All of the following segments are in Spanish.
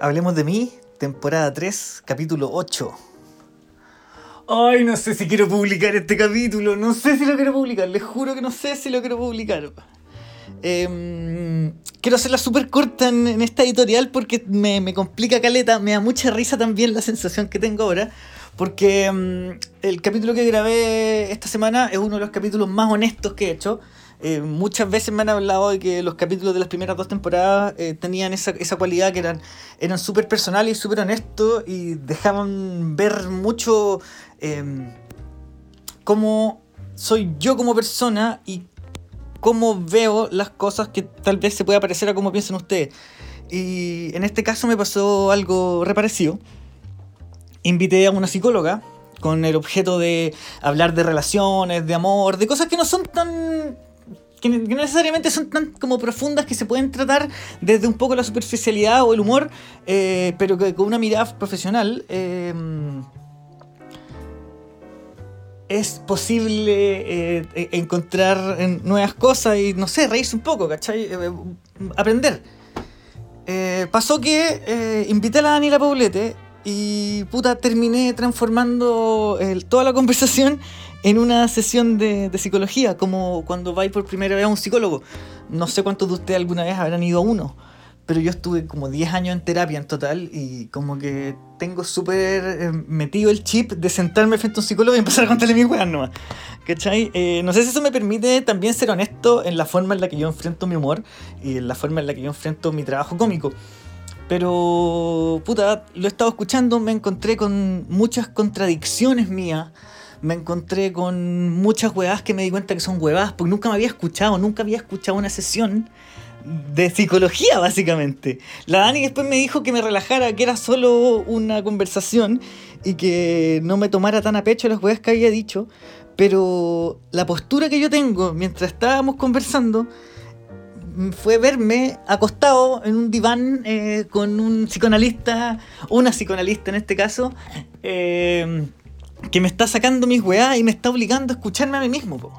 Hablemos de mí, temporada 3, capítulo 8. Ay, no sé si quiero publicar este capítulo, no sé si lo quiero publicar, les juro que no sé si lo quiero publicar. Em, quiero hacerla súper corta en, en, esta editorial porque me, me, complica caleta, me da mucha risa también la sensación que tengo ahora. Porque um, el capítulo que grabé esta semana es uno de los capítulos más honestos que he hecho. Eh, muchas veces me han hablado de que los capítulos de las primeras dos temporadas eh, tenían esa, esa, cualidad que eran, eran súper personales y súper honestos y dejaban ver mucho eh, cómo soy yo como persona y cómo veo las cosas que tal vez se pueda parecer a cómo piensan ustedes. Y en este caso me pasó algo reparecido. Invité a una psicóloga con el objeto de hablar de relaciones, de amor, de cosas que no son tan que no necesariamente son tan como profundas que se pueden tratar desde un poco la superficialidad o el humor, eh, pero que con una mirada profesional eh, es posible eh, encontrar nuevas cosas y, no sé, reírse un poco, ¿cachai? aprender. pasó que invité a la Daniela Paulete y puta, terminé transformando toda la conversación en una sesión de, de, psicología, como cuando vais por primera vez a un psicólogo. No sé cuántos de ustedes alguna vez habrán ido a uno, pero yo estuve como 10 años en terapia en total y como que tengo súper eh, metido el chip de sentarme frente a un psicólogo y empezar a contarle mis weas nomás. ¿Cachai? Eh, no sé si eso me permite también ser honesto en la forma en la que yo enfrento mi humor y en la forma en la que yo enfrento mi trabajo cómico. Pero, puta, lo he estado escuchando, me encontré con muchas contradicciones mías me encontré con muchas huevadas que me di cuenta que son huevadas, porque nunca me había escuchado, nunca había escuchado una sesión de psicología, básicamente. La Dani después me dijo que me relajara, que era solo una conversación y que no me tomara tan a pecho las huevas que había dicho, pero la postura que yo tengo mientras estábamos conversando fue verme acostado en un diván eh, con un psicoanalista, una psicoanalista en este caso, eh, que me está sacando mis weá y me está obligando a escucharme a mí mismo. Po.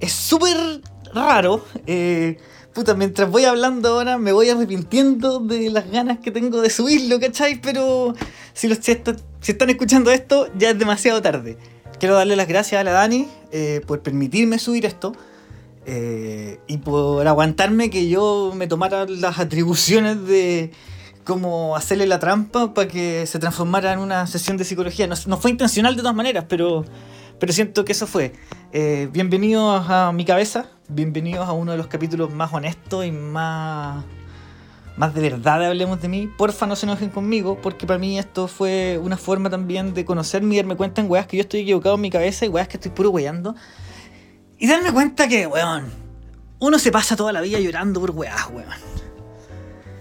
Es súper raro. Eh, puta, mientras voy hablando ahora me voy arrepintiendo de las ganas que tengo de subirlo, ¿cachai? Pero si, los, si, está, si están escuchando esto, ya es demasiado tarde. Quiero darle las gracias a la Dani eh, por permitirme subir esto. Eh, y por aguantarme que yo me tomara las atribuciones de, como hacerle la trampa para que se transformara en una sesión de psicología. No, fue intencional de todas maneras, pero, pero siento que eso fue. Eh, bienvenidos a mi cabeza, bienvenidos a uno de los capítulos más honestos y más, más de verdad de Hablemos de mí. Porfa, no se enojen conmigo, porque para mí esto fue una forma también de conocerme y darme cuenta en weas que yo estoy equivocado en mi cabeza y weas que estoy puro weyando. Y darme cuenta que, weón, uno se pasa toda la vida llorando por weas, weón.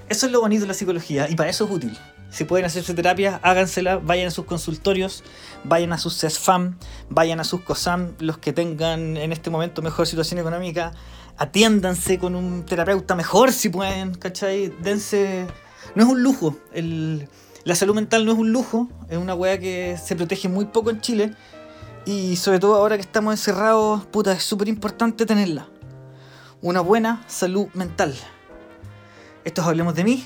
Eso es lo bonito de la psicología y para eso es útil. Si pueden hacerse terapia, hágansela, vayan a sus consultorios, vayan a sus CESFAM, vayan a sus COSAM, los que tengan en este momento mejor situación económica, atiéndanse con un terapeuta mejor si pueden, ¿cachai? Dense... No es un lujo, la salud mental no es un lujo, es una weá que se protege muy poco en Chile y sobre todo ahora que estamos encerrados, puta, es súper importante tenerla. Una buena salud mental. Esto es Hablemos de mí,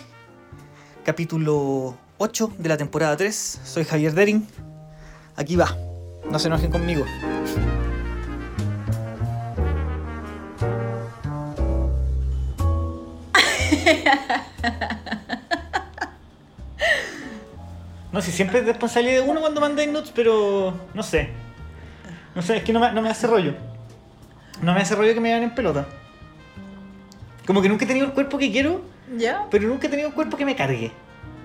capítulo 8 de la temporada 3. Soy Javier Dering. Aquí va, no se enojen conmigo. No sé, si siempre es responsabilidad de uno cuando mandáis notes, pero no sé. No sé, es que no me, no me hace rollo. No me hace rollo que me vean en pelota. Como que nunca he tenido el cuerpo que quiero, ¿Ya? pero nunca he tenido un cuerpo que me cargue.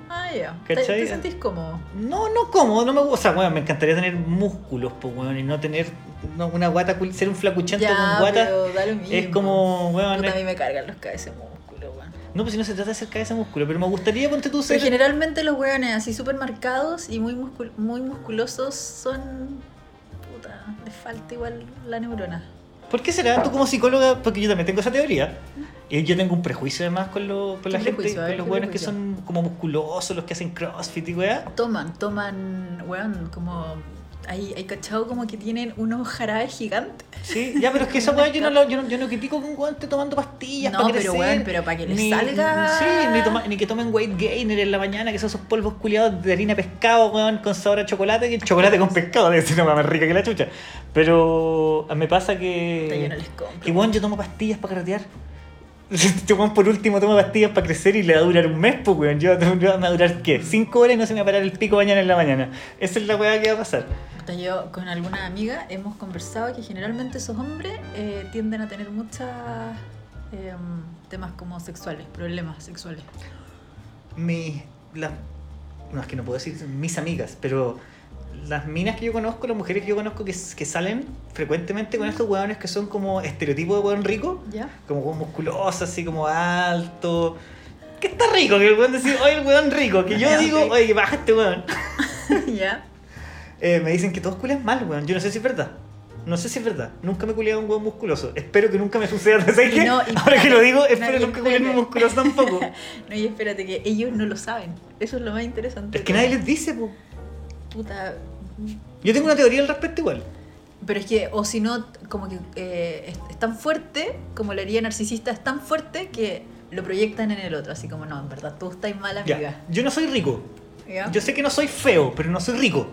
Ah, ya. ¿Te, te sentís cómodo? No, no como, no me gusta. O sea, bueno, me encantaría tener músculos, pues, weón, y no tener no, una guata, ser un flacuchento Ya, con guata. pero da lo mismo. Es como, weón, Puta, es- a mí me cargan los cabezas músculos, weón. No, pues si no se trata de ser cabeza músculo, pero me gustaría, ponte tú, ser... Pero generalmente los weones así súper marcados y muy, muscul- muy musculosos son... Puta, les falta igual la neurona. ¿Por qué será? Tú como psicóloga, porque yo también tengo esa teoría. Y yo tengo un prejuicio además con, lo, con la ¿Qué gente, con los ¿qué buenos que son como musculosos, los que hacen crossfit y weá. Toman, toman, weón, como Hay, hay cachado como que tienen unos jarabes gigantes. Sí, ya, pero es que esa weá yo no, lo- yo no, yo no critico weón esté tomando pastillas No, para pero crecer. weón, pero para que les ni, salga- Sí, ni, toma- ni que tomen weight gainer en la mañana, que son esos polvos culiados de harina pescado, weón, con sabor a chocolate, que el chocolate con pescado debe ser una más rica que la chucha. Pero me pasa que. yo no les compro. que weón, yo tomo pastillas para carretear. Este weón por último toma pastillas para crecer y le va a durar un mes, pues weón. Yo me va a durar qué? Cinco horas y no se me va a parar el pico mañana en la mañana. Esa es la weá que va a pasar. Yo con alguna amiga hemos conversado que generalmente esos hombres eh, tienden a tener muchos temas como sexuales, problemas sexuales. mi las no es que no puedo decir mis amigas pero las minas que yo conozco las mujeres que yo conozco que, salen frecuentemente con estos hueones que son como estereotipo de hueón rico ¿Ya? como hueón musculoso así como alto que está rico que el hueón decir oye el hueón rico que yo digo oye que baja este hueón ¿Ya? Eh, me dicen que todos culian mal hueón yo no sé si es verdad no sé si es verdad. Nunca me he culiado un hueón musculoso. Espero que nunca me suceda. ¿Sabes qué? no, Ahora que lo digo, espero No, nunca culiarme un musculoso tampoco. No, y espérate que ellos no lo saben. Eso es lo más interesante. es que nadie les dice, po. Puta. Yo tengo una teoría al respecto igual. Pero es que, o si no, como que eh, es, es tan fuerte, como la herida narcisista es tan fuerte que lo proyectan en el otro. Así como, no, en verdad, tú estás mal, amiga. Ya, yo no soy rico. ¿Ya? Yo sé que no soy feo, pero no soy rico.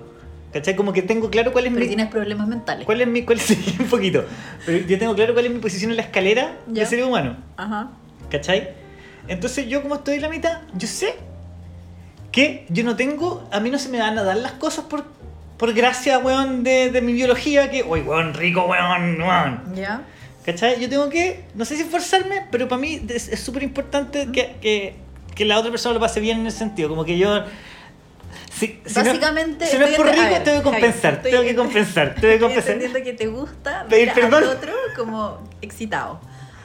¿Cachai? Como que tengo claro cuál es Pero mi. tienes problemas mentales. ¿Cuál es mi. Cuál es, sí, un poquito. Pero yo tengo claro cuál es mi posición en la escalera Ya. de ser humano. Ajá. ¿Cachai? Entonces yo como estoy en la mitad, yo sé que yo no tengo, a mí no se me van a dar las cosas por, por gracia, weón, de, de mi biología, que, uy, weón, rico, weón, weón. ¿Ya? ¿Cachai? Yo tengo que, no sé si esforzarme, pero para mí es súper importante que, que, que la otra persona lo pase bien en ese sentido. Como que yo. Si, si no- Básicamente, si no, es por rico, ver, tengo que compensar. estoy tengo que compensar. Tengo que compensar. entendiendo que te gusta ver perdón. al otro como excitado.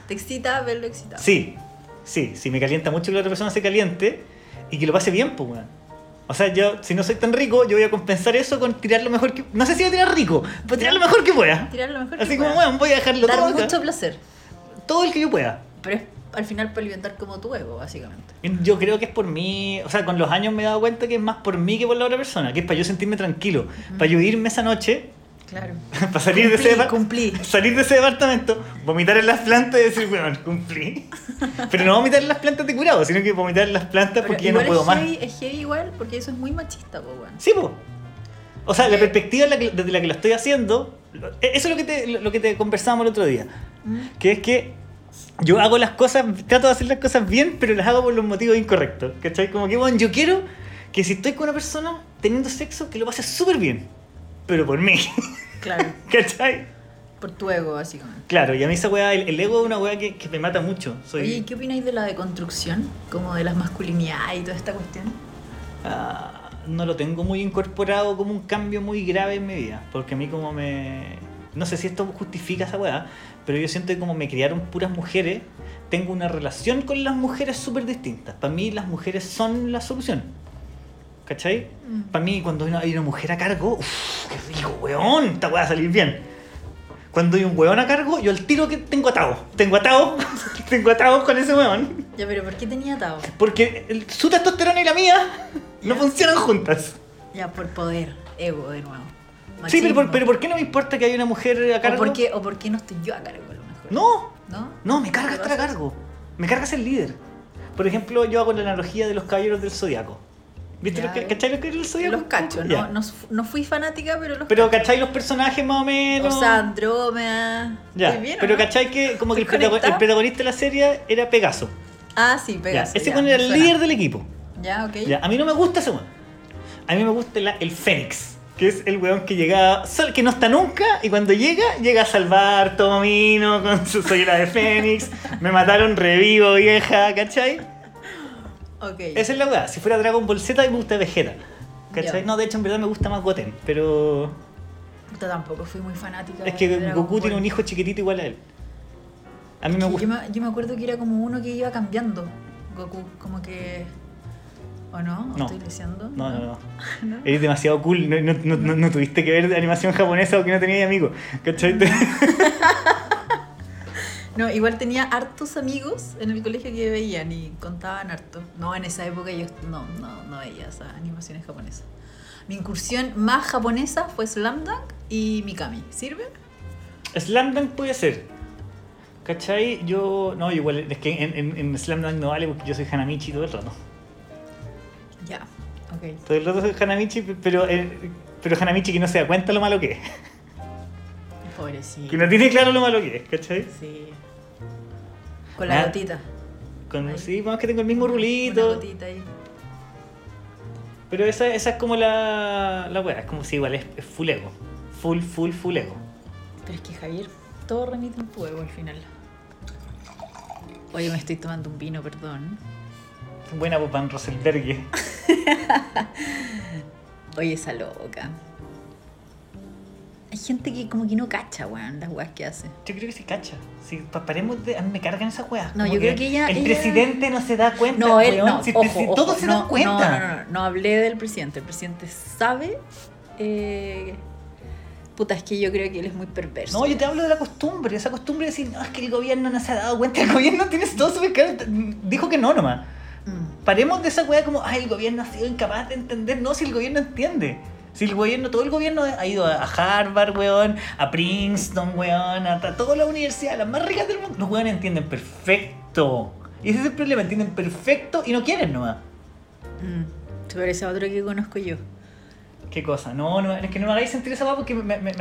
Te excita verlo excitado. Sí, sí, sí, me calienta mucho que la otra persona se caliente y que lo pase bien, pues, weón. O sea, yo, si no soy tan rico, yo voy a compensar eso con tirar lo mejor que. No sé si voy a tirar rico, pero tirar lo mejor que pueda. Tirar lo mejor Así que como, puedas. weón, voy a dejarlo Dar todo, acá. mucho placer. todo el que yo pueda. Pero es al final para alimentar como tu ego, básicamente. Yo creo que es por mí, o sea, con los años me he dado cuenta que es más por mí que por la otra persona, que es para yo sentirme tranquilo, para yo irme esa noche, Claro. para salir de, ese Cumplí, salir de ese departamento, vomitar en las plantas y decir, bueno, cumplí. Pero no vomitar en las plantas de curado, sino que vomitar en las plantas Pero porque ya no puedo es más. es heavy igual porque eso es muy machista, po, weón. Sí, po. O sea, la Eh. perspectiva en la que- desde la que lo estoy haciendo, lo- eso es lo que te, lo que te conversábamos el otro día, Mm. que es que yo hago las cosas, trato de hacer las cosas bien, pero las hago por los motivos incorrectos. ¿Cachai? Como que, bueno, yo quiero que si estoy con una persona teniendo sexo, que lo pase súper bien, pero por mí. Claro. ¿Cachai? Por tu ego, básicamente. Claro, y a mí esa weá, el, el ego es una weá que, que me mata mucho. Soy, Oye, ¿y qué opináis de la deconstrucción? Como de las masculinidades y toda esta cuestión. Ah, no lo tengo muy incorporado como un cambio muy grave en mi vida. Porque a mí como me... No sé si esto justifica esa weá, pero yo siento que como me criaron puras mujeres, tengo una relación con las mujeres súper distinta. Para mí las mujeres son la solución. ¿Cachai? Mm. Para mí cuando hay una, hay una mujer a cargo, uff, qué rico, weón, esta weá va a salir bien. Cuando hay un weón a cargo, yo al tiro que tengo atado. Tengo atado, tengo atado con ese weón. Ya, pero ¿por qué tenía atado? Porque el- su testosterona y la mía no funcionan juntas. Ya, por poder, ego de nuevo. Sí, pero, por- pero ¿por qué no me importa que haya una mujer a ¿O cargo? por, qué, ¿O por qué no estoy yo a cargo a lo mejor? No, ¿No? no, me carga ¿Qué estar a cargo. Me carga ser líder. Por ejemplo, yo hago la analogía de los caballeros del zodiaco. ¿Viste Ya, los, ca- eh. ¿Cachai los del zodiaco? Los cachos, Ya. no, no, no fui fanática, pero los Pero ¿cachai los personajes más o menos? O sea, Andrómeda. ya. ¿Estoy bien o pero no? ¿cachai que como que el, protagonista de la serie era Pegaso? Ah, sí, Ya, Pegaso. Ese ya, era el suena. líder del equipo. Ya, ok. Ya, a mí no me gusta ese weón. A mí me gusta la- el Fénix, que es el weón que llega, que no está nunca, y cuando llega, llega a salvar Tomino con su soyera de Fénix. Me mataron revivo, vieja, ¿cachai? Esa es la weá. Si fuera Dragon Ball Z, me gusta Vegeta. No, de hecho, en verdad me gusta más Goten, pero. Puta, tampoco fui muy fanática. Es que de Goku Ball. tiene un hijo chiquitito igual a él. A mí me Yo gusta. me, yo me acuerdo que era como uno que iba cambiando. Goku, como que. ¿O no? ¿O No. estoy diciendo? No, no, no. ¿No? Eres demasiado cool. No, no, no, no- no tuviste que ver animación japonesa o que no tenías amigos. ¿Cachai? No, igual tenía hartos amigos en el colegio que veían y contaban harto. No, en esa época yo no, no, no veía esas animaciones japonesas. Mi incursión más japonesa fue Slam Dunk y Mikami. ¿Sirve? Slam Dunk puede ser. ¿Cachai? Yo. No, igual, es que en, en, en Slam Dunk no vale porque yo soy Hanamichi todo el rato. Ya, ok. Todo el rato soy Hanamichi, pero, eh, pero Hanamichi que no se da cuenta lo malo que es. Pobrecito. Que no tiene claro lo malo que es, ¿cachai? Sí. Con la Ah, gotita. Con, Ahí. sí, vamos que tengo el mismo Una rulito. gotita ahí. Pero esa, esa es como la, la weá, es como si igual es, es full ego. Full, full, full ego. Pero es que Javier, todo remite en tu ego al final. Oye, me estoy tomando un vino, perdón. Buena pues, Van Rosenberg. Oye, esa loca. Hay gente que como que no cacha, weón, las weas que hace. Yo creo que se cacha. Si pa- paremos de. A mí me cargan esas weas. No, yo creo que ella- El ella- presidente no se da cuenta. No, él weón. no. Si, ojo, si ojo, todos se no, dan cuenta. No, no, no, no hablé del presidente. El presidente sabe. eh, puta, es que yo creo que él es muy perverso. No, yo te hablo de la costumbre, esa costumbre de decir, no, es que el gobierno no se ha dado cuenta, el gobierno tiene todo claro, dijo que no nomás. Mm. Paremos de esa weá como, ay, el gobierno ha sido incapaz de entender, no, si el gobierno entiende. Si el gobierno, todo el gobierno ha ido a Harvard, weón, a Princeton, weón, a, todas las universidades, las más ricas del mundo, los weones entienden perfecto. Y ese es el problema, entienden perfecto y no quieren nomás. Mm. Se parece a otro que conozco yo. ¿Qué cosa? No, no, es que no me hagáis sentir esa weá porque me, me- me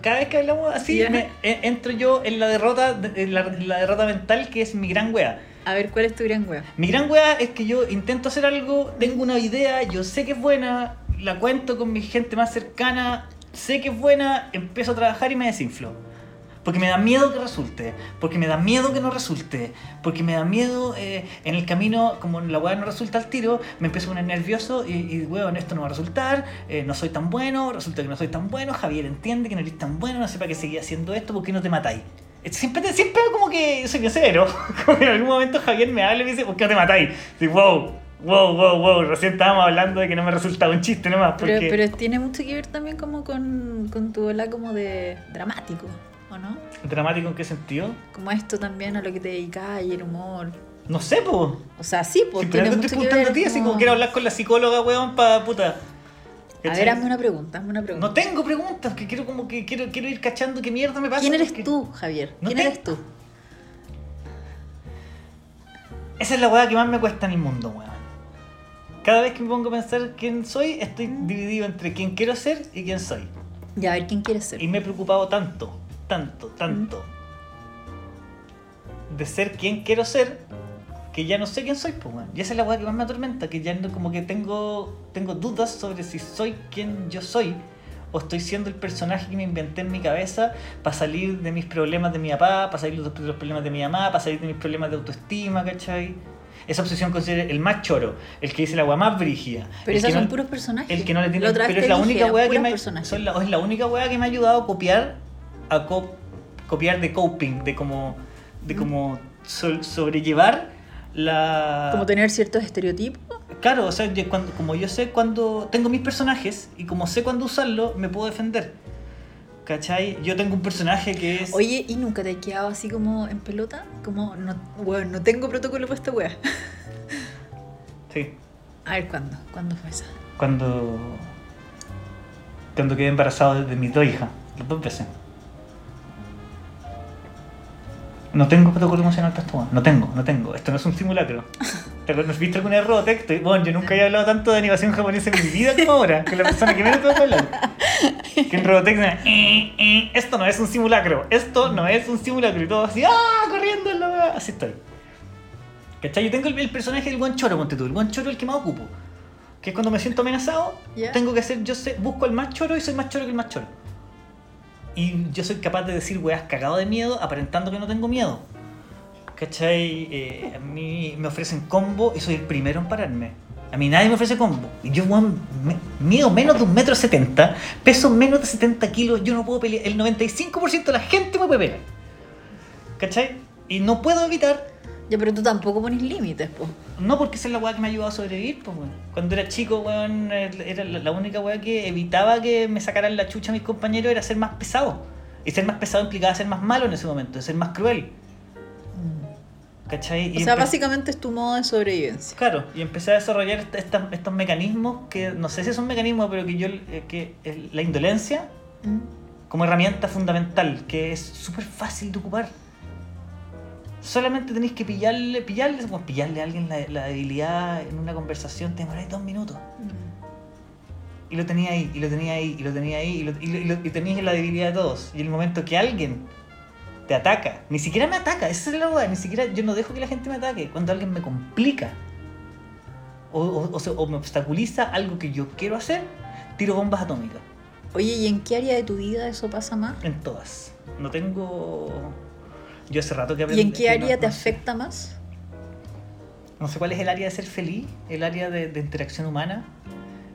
cada vez que hablamos así, me- e- entro yo en la derrota, en la, en la derrota mental que es mi gran wea. A ver, ¿cuál es tu gran wea? Mi gran wea es que yo intento hacer algo, tengo una idea, yo sé que es buena, la cuento con mi gente más cercana, sé que es buena, empiezo a trabajar y me desinflo. Porque me da miedo que resulte, porque me da miedo que no resulte, porque me da miedo eh, en el camino, como la weá no resulta al tiro, me empiezo a poner nervioso y, y weón, esto no va a resultar, eh, no soy tan bueno, resulta que no soy tan bueno, Javier entiende que no eres tan bueno, no sé para qué seguir haciendo esto, ¿por qué no te matáis? Siempre, siempre como que soy severo, como que en algún momento Javier me habla y me dice, ¿por qué no te matáis? Y wow, wow, wow, wow, recién estábamos hablando de que no me resultaba un chiste nomás, porque... Pero, pero tiene mucho que ver también como con, con tu ola como de dramático, ¿o no? ¿Dramático en qué sentido? Como esto también a lo que te dedicas y el humor. No sé, pues. O sea, sí, Siempre tiene te mucho estoy preguntando a ti, así como quiero hablar con la psicóloga, weón, pa' puta. A ver, hazme una pregunta, hazme una pregunta. No tengo preguntas, que quiero como que quiero, quiero ir cachando qué mierda me pasa. ¿Quién eres porque- tú, Javier? No ¿Quién eres tú? Esa es la weá que más me cuesta en el mundo, weón. Cada vez que me pongo a pensar quién soy, estoy dividido entre quién quiero ser y quién soy. Ya, a ver, ¿quién quieres ser? Y me he preocupado tanto, tanto, tanto de ser quien quiero ser que ya no sé quién soy, pues. Y esa es la weá que más me atormenta, que ya no, como que tengo, tengo dudas sobre si soy quien yo soy o estoy siendo el personaje que me inventé en mi cabeza para salir de mis problemas de mi papá, para salir de los, de los problemas de mi mamá, para salir de mis problemas de autoestima, ¿cachai? Esa obsesión con ser el más choro, el que dice la weá más brígida. Pero esos son no- puros personajes. el que no le tiene pero es la dije, única que me son la- es la única weá que me ha ayudado a copiar a co- copiar de coping de como de Mm. como so- sobrellevar la Como tener ciertos estereotipos. claro o sea yo cuando, como yo sé cuando tengo mis personajes y como sé cuándo usarlo me puedo defender ¿cachai? yo tengo un personaje que es Oye, ¿y nunca te has quedado así como en pelota? Como, no, weón, no tengo protocolo para esta wea. sí A ver, ¿cuándo? ¿Cuándo fue esa? cuando cuando quedé embarazado de mis dos hijas las dos veces no tengo protocolo emocional para esto no tengo no tengo esto no es un simulacro ¿Te acuerdas? ¿Has visto alguna vez Robotech? Estoy- Bueno, yo nunca había hablado tanto de animación japonesa en mi vida como ahora, que la persona que menos que hablar. Que en Robotech "Eh, eh, esto no es un simulacro, esto no es un simulacro. Y todo así, ¡ah! Corriendo en la wea". Así estoy. ¿Cachai? Yo tengo el, el personaje del buen choro, ponte tú. El buen choro el que más ocupo. Que es cuando me siento amenazado, Ya. tengo que hacer, yo sé, busco al más choro y soy más choro que el más choro. Y yo soy capaz de decir weas cagado de miedo, aparentando que no tengo miedo. ¿Cachai? Eh, a mí me ofrecen combo y soy el primero en pararme. A mí nadie me ofrece combo. Yo, weón, me- mido menos de un metro setenta, peso menos de 70 kilos, yo no puedo pelear. El 95% de la gente me puede pegar. ¿Cachai? Y no puedo evitar Ya, pero tú tampoco pones límites, po. no, porque esa es la weá que me ha ayudado a sobrevivir, pues, weón. Cuando era chico, weón, era la única weá que evitaba que me sacaran la chucha mis compañeros era ser más pesado. Y ser más pesado implicaba ser más malo en ese momento, ser más cruel. ¿Cachai? O Y sea, empe- básicamente es tu modo de sobrevivencia. Claro, y empecé a desarrollar est- estas- estos mecanismos que no sé si son mecanismos, pero que yo, eh, que la indolencia Mm. como herramienta fundamental, que es súper fácil de ocupar. Solamente tenéis que pillarle, pillarle, bueno, pillarle a alguien la, la debilidad en una conversación, te demoráis dos minutos. Y lo tenía ahí, y lo tenía ahí, y lo tenía ahí, y, lo, y, lo- y lo- y tenías la debilidad de todos. Y el momento que alguien te ataca, ni siquiera me ataca, esa es la verdad, ni siquiera yo no dejo que la gente me ataque. Cuando alguien me complica o, o- o se- o me obstaculiza algo que yo quiero hacer, tiro bombas atómicas. Oye, ¿y en qué área de tu vida eso pasa más? En todas. No tengo. Yo hace rato que ¿Y aprendí. en qué área no- te no sé. afecta más? No sé cuál es el área de ser feliz, el área de, de interacción humana,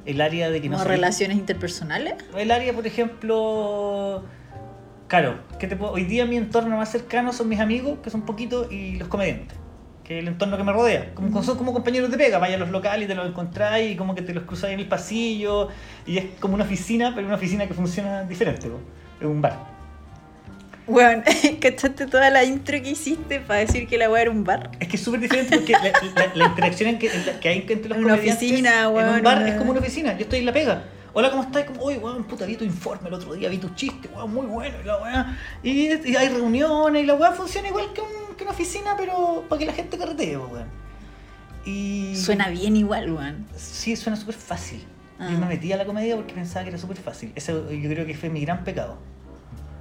el área de que no ¿Como relaciones interpersonales? El área, por ejemplo. Claro, ¿qué te puedo- hoy día mi entorno más cercano son mis amigos, que son poquitos, y los comediantes. Que es el entorno que me rodea. Como, son como compañeros de pega, vaya a los locales y te los encontráis, y como que te los cruzáis en el pasillo, y es como una oficina, pero una oficina que funciona diferente, es un bar. Bueno, ¿cachaste toda la intro que hiciste para decir que la weá era un bar? Es que es súper diferente porque la, la- la interacción en que, en la- que hay entre los En una comediantes oficina, en weón, un bar una- es como una oficina. Yo estoy en la pega. Hola, ¿cómo estás? Como, oye, weón, puta, vi tu informe el otro día, vi tu chiste, weón, muy bueno, y la weá. Y, y hay reuniones, y la weá funciona igual que, un- que una oficina, pero para que la gente carretee, weón. Y... Suena bien igual, weón. Sí, suena súper fácil. Ah. Yo me metí a la comedia porque pensaba que era súper fácil. Eso yo creo que fue mi gran pecado.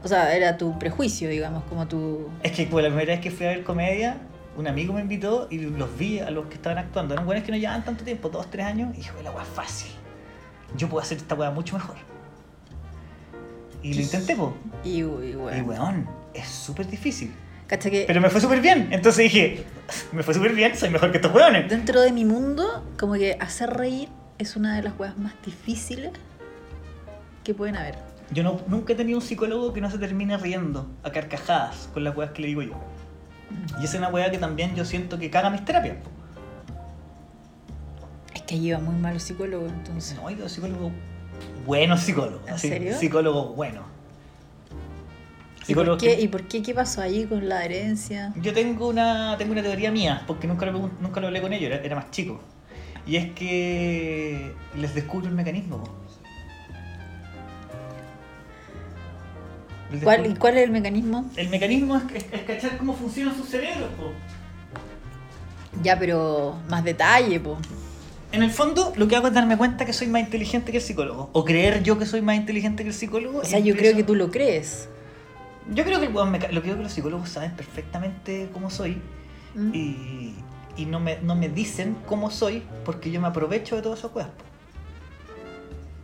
O sea, era tu prejuicio, digamos, como tu... Es que pues, la primera vez que fui a ver comedia, un amigo me invitó y los vi a los que estaban actuando. Eran buenos que no llevaban tanto tiempo, dos, tres años, y dije, la es fácil. Yo puedo hacer esta weá mucho mejor. Y lo intenté, po. Y, y Y weón. weón, es súper difícil. Cacha que Pero me fue súper bien. Entonces dije, me fue súper bien, soy mejor que estos weones. dentro de mi mundo, como que hacer reír es una de las weas más difíciles que pueden haber. Yo no, nunca he tenido un psicólogo que no se termine riendo a carcajadas con las weas que le digo yo. Y esa es una wea que también yo siento que caga mis terapias. po. Que lleva muy mal los psicólogos, entonces. No, yo psicólogo bueno psicólogo. ¿En así, serio? Psicólogo bueno. ¿Y por, Psicólogo qué, que- ¿Y por qué? ¿Qué pasó ahí con la herencia? Yo tengo una, tengo una teoría mía, porque nunca lo, nunca lo hablé con ellos, era, era más chico. Y es que les descubro el mecanismo. ¿Cuál, ¿Y cuál es el mecanismo? El mecanismo es, es- es cachar cómo funcionan sus cerebros. po. Ya, pero más detalle, po. En el fondo, lo que hago es darme cuenta que soy más inteligente que el psicólogo. O creer yo que soy más inteligente que el psicólogo. O sea, yo creo que tú lo crees. Yo creo que weón me lo creo que los psicólogos saben perfectamente cómo soy ¿Mm? y, y no, me, no me dicen cómo soy porque yo me aprovecho de todas esas cosas.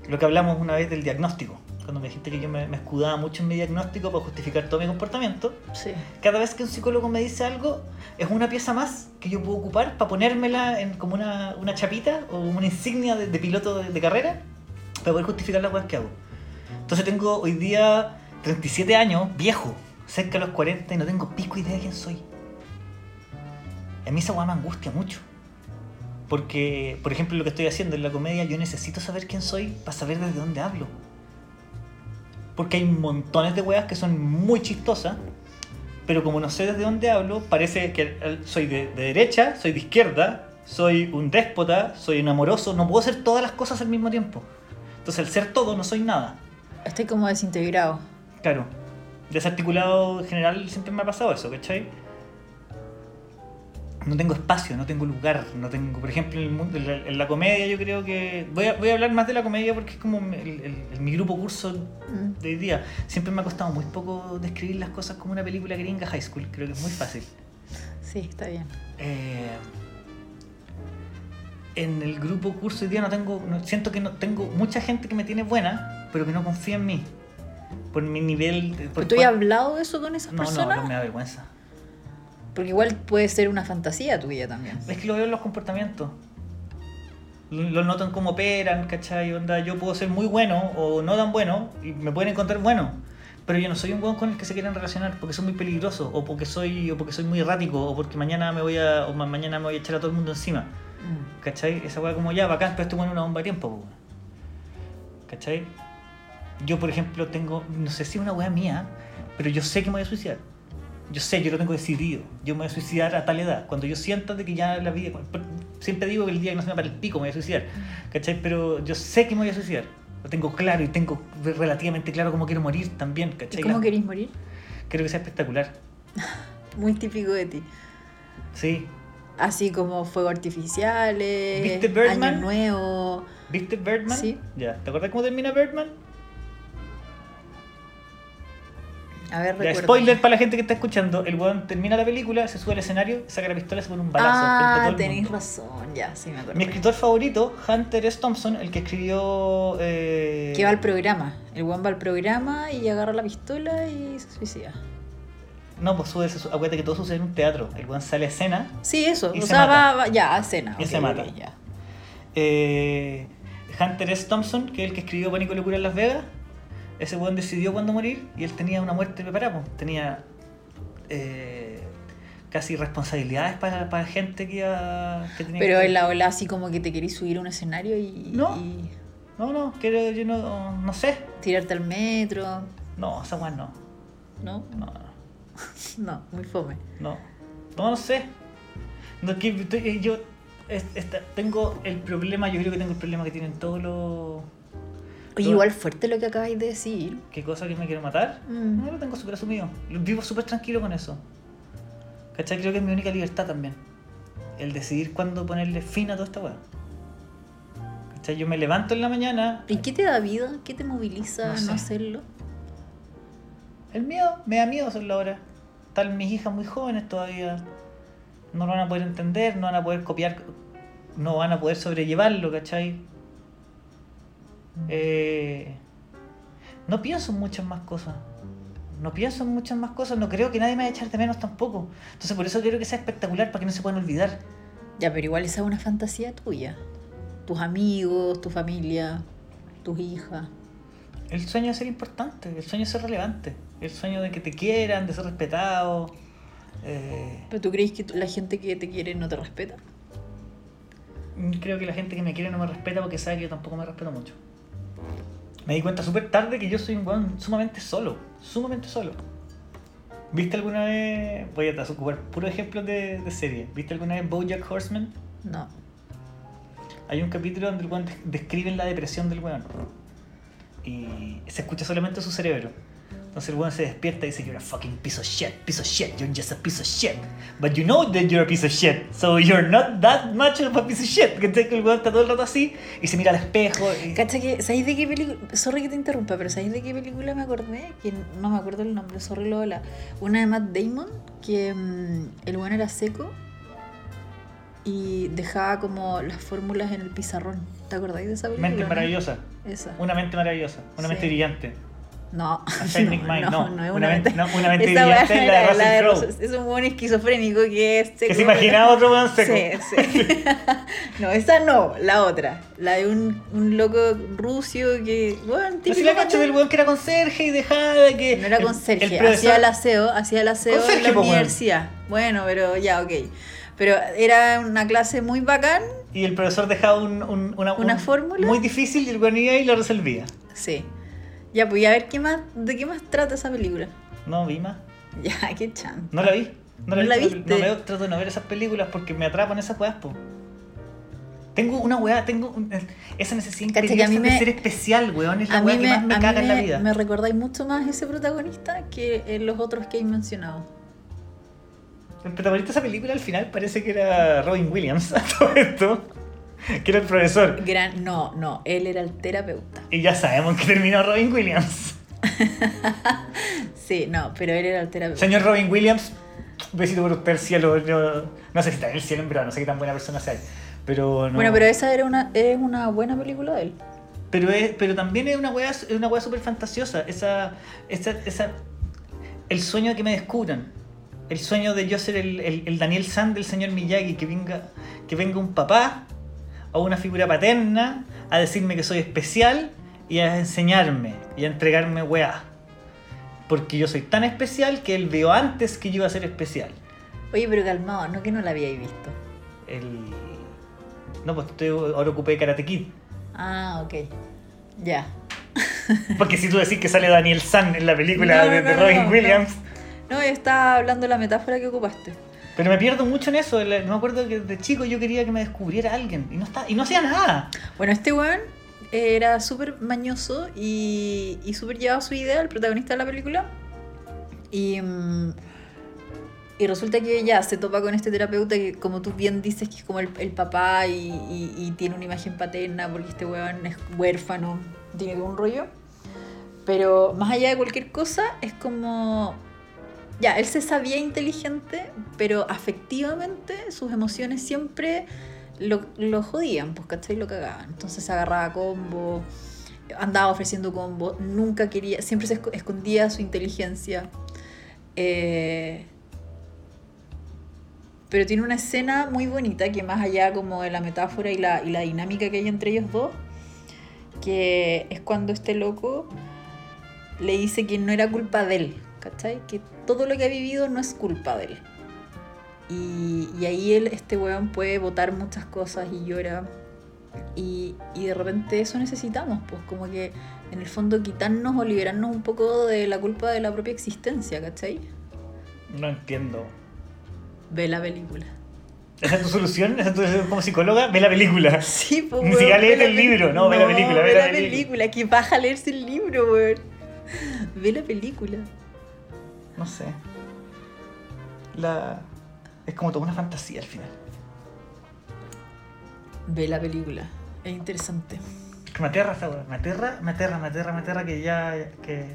Lo que hablamos una vez del diagnóstico, cuando me dijiste que yo me, me escudaba mucho en mi diagnóstico para justificar todo mi comportamiento. Sí. Cada vez que un psicólogo me dice algo, es una pieza más que yo puedo ocupar para ponérmela en como una, una chapita o una insignia de, de piloto de, de carrera para poder justificar las cosas que hago. Entonces tengo hoy día 37 años, viejo, cerca de los 40 y no tengo pico idea de quién soy. A mí esa weá me angustia mucho. Porque, por ejemplo, lo que estoy haciendo en la comedia, yo necesito saber quién soy para saber desde dónde hablo. Porque hay montones de weas que son muy chistosas, pero como no sé desde dónde hablo, parece que soy de, de derecha, soy de izquierda, soy un déspota, soy un amoroso, no puedo ser todas las cosas al mismo tiempo. Entonces, al ser todo, no soy nada. Estoy como desintegrado. Claro, desarticulado en general siempre me ha pasado eso, ¿cachai? No tengo espacio, no tengo lugar, no tengo, por ejemplo, en, el mundo, en, la, en la comedia yo creo que... Voy a, voy a hablar más de la comedia porque es como el- el- el- mi grupo curso Mm. de hoy día. Siempre me ha costado muy poco describir las cosas como una película gringa high school, creo que es muy fácil. Sí, está bien. Eh, en el grupo curso hoy día no tengo, no- siento que no tengo mucha gente que me tiene buena, pero que no confía en mí. Por mi nivel... de- por ¿Pero tú has hablado de eso con esas no, no, no me da vergüenza. Porque igual puede ser una fantasía tuya también. Es que lo veo en los comportamientos. Lo en cómo operan, ¿cachai? Onda, yo puedo ser muy bueno o no tan bueno y me pueden encontrar bueno. Pero yo no soy un weón con el que se quieren relacionar porque soy muy peligroso o porque soy o porque soy muy errático o porque mañana me voy a o ma- mañana me voy a echar a todo el mundo encima. Mm. ¿Cachai? Esa weá como ya, bacán, pero este weón es una bomba de tiempo. ¿Cachai? Yo, por ejemplo, tengo, no sé si es una weá mía, pero yo sé que me voy a suicidar. Yo sé, yo lo tengo decidido. Yo me voy a suicidar a tal edad. Cuando yo sienta de que ya la vida... Siempre digo que el día que no se me para el pico me voy a suicidar. ¿Cachai? Pero yo sé que me voy a suicidar. Lo tengo claro y tengo relativamente claro cómo quiero morir también. ¿cachai? ¿Y cómo La- querís morir? Quiero que sea espectacular. Muy típico de ti. Sí. Así como fuegos artificiales, ¿Viste Birdman? Año Nuevo. ¿Viste Birdman? Sí. Ya. ¿Te acuerdas cómo termina Birdman? A ver, Ya, spoiler para la gente que está escuchando. El weón termina la película, se sube al escenario, saca la pistola y se pone un balazo Ah, tenéis razón, ya, sí me acuerdo. Mi escritor favorito, Hunter S. Thompson, el que escribió... eh, Que va al programa. El guan va al programa y agarra la pistola y se suicida. No, pues sube, acuérdate que todo sucede en un teatro. El weón sale a escena. Sí, eso. Y o se sea, mata. va, va- ya, a escena. Y se mata. ya. Eh, Hunter S. Thompson, que es el que escribió Pánico y Locura en Las Vegas, ese weón decidió cuándo morir y él tenía una muerte preparada. pues. Tenía eh, casi responsabilidades para, para gente que, iba, que tenía Pero que... en la ola así como que te querís subir a un escenario y, No. y No, no, que yo no, no sé. tirarte al metro. No, esa weón no. ¿No? No, no. No, muy fome. No, no, no sé. No, que eh, yo esta- tengo el problema, yo creo que tengo el problema que tienen todos los... Oye, igual fuerte lo que acabáis de decir. ¿Qué cosa que me quiero matar? Mm. No, lo tengo súper asumido. Vivo súper tranquilo con eso. ¿Cachai? Creo que es mi única libertad también. El decidir cuándo ponerle fin a toda esta weá. ¿Cachai? Yo me levanto en la mañana. ¿Y qué te da vida? ¿Qué te moviliza No a sé. no hacerlo? El miedo, me da miedo hacerlo ahora. Están mis hijas muy jóvenes todavía. No lo van a poder entender, no van a poder copiar, no van a poder sobrellevarlo, ¿cachai? Eh, no pienso en muchas más cosas. No pienso en muchas más cosas. No creo que nadie me vaya a echar de menos tampoco. Entonces por eso quiero que sea espectacular para que no se puedan olvidar. Ya, pero igual esa es una fantasía tuya. Tus amigos, tu familia, tus hijas. El sueño de ser importante, el sueño de ser relevante, el sueño de que te quieran, de ser respetado. Eh, ¿Pero tú crees que la gente que te quiere no te respeta? Creo que la gente que me quiere no me respeta porque sabe que yo tampoco me respeto mucho. Me di cuenta súper tarde que yo soy un weón sumamente solo. Sumamente solo. ¿Viste alguna vez.? Voy a ocupar puros ejemplos de, de serie. ¿Viste alguna vez Bojack Horseman? No. Hay un capítulo donde el weón des- describe la depresión del weón. Y se escucha solamente su cerebro. Entonces el weón se despierta y dice, You're a fucking piece of shit, piece of shit, you're just a piece of shit. But you know that you're a piece of shit, so you're not that much of a piece of shit. Que el weón está todo el rato así y se mira al espejo. Y... ¿Cacha que, ¿Sabéis de qué película? Sorry que te interrumpa, pero ¿sabéis de qué película me acordé? Que no me acuerdo el nombre, sorry Lola. Una de Matt Damon, que mm, el bueno era seco y dejaba como las fórmulas en el pizarrón. ¿Te acordáis de esa película? Mente maravillosa. Esa. Una mente maravillosa. Una Sí. mente brillante. No, A Shining Mind, no. no es Una mente- no, una mente brillante es la de Russell Es un buen esquizofrénico que es seco. Que se imaginaba otro weón seco. Sí, sí. no, esa no, la otra. La de un, un loco rucio que. Bueno, Pero si típico la cacho del weón que era conserje y dejaba de que. No era el- conserje, el profesor- hacía el aseo, hacía el aseo Conserje, en la universidad. Bueno, pero ya, ok. Pero era una clase muy bacán, Y el profesor dejaba un, un- una, ¿Una un- fórmula? Muy difícil y el weón iba y lo resolvía. sí. Ya, pues, y a ver qué más, de qué más trata esa película. No, vi más. Ya, qué chan. No la vi. No la, ¿No la vi, viste? No veo, trato de no ver esas películas porque me atrapan esas weas, po. Tengo una weá, tengo un- esa necesidad que a mí me- ser especial, weón. Es la weá que más me caga en la vida. me recordáis mucho más ese protagonista que en los otros que he mencionado. El protagonista de esa película al final parece que era Robin Williams, a todo esto. Que era el profesor. Gran, no, no, él era el terapeuta. Y ya sabemos que terminó Robin Williams. Sí, no, pero él era el terapeuta. Señor Robin Williams, un besito por usted al cielo. Yo- no sé si está en el cielo en verdad, no sé qué tan buena persona sea. Pero no. Bueno, pero esa era una, es una buena película de él. Pero, es, pero también es una weá, es una weá súper fantasiosa. Esa, esa, esa, el sueño de que me descubran. El sueño de yo ser el, el- el Daniel San del señor Miyagi, que venga, que venga un papá o una figura paterna a decirme que soy especial y a enseñarme y a entregarme weá. Porque yo soy tan especial que él vio antes que yo iba a ser especial. Oye, pero calmado, no que no la habíais visto. El... No, pues estoy, ahora ocupé Karate Kid. Ah, ok. Ya. Porque si tú decís que sale Daniel San en la película No, de, no, de no, Robin Williams, No, está hablando de la metáfora que ocupaste. Pero me pierdo mucho en eso. No me acuerdo que de chico yo quería que me descubriera alguien y no, está, y no hacía nada. Bueno, este weón era súper mañoso y, y súper llevado su idea, el protagonista de la película. Y, mm, y resulta que ya se topa con este terapeuta que, como tú bien dices, que es como el, papá y, tiene una imagen paterna porque este weón es huérfano, tiene un rollo. Pero más allá de cualquier cosa, es como. Ya, él se sabía inteligente, pero afectivamente sus emociones siempre lo, lo jodían, pues, ¿cachai? Lo cagaban. Entonces se agarraba combo, andaba ofreciendo combo, nunca quería, siempre se esco- escondía su inteligencia. Eh, pero tiene una escena muy bonita que más allá como de la metáfora y la, y la dinámica que hay entre ellos dos, que es cuando este loco le dice que no era culpa de él, ¿cachai? Que todo lo que ha vivido no es culpa de él. Y, y ahí él, este weón puede votar muchas cosas y llora. Y, y de repente eso necesitamos, pues como que en el fondo quitarnos o liberarnos un poco de la culpa de la propia existencia, ¿cachai? No entiendo. Ve la película. ¿Esa es tu solución? ¿Esa es tu solución como psicóloga? Ve la película. Sí, pues, Ni siquiera la el libro, no, ve la película, ve ve la la película. película, que baja a leerse el libro, weón. Ve la película. No sé. La... Es como toda una fantasía al final. Ve la película. Es interesante. Que me aterra esa weá. Me aterra, me aterra, me aterra, me aterra que ya. que.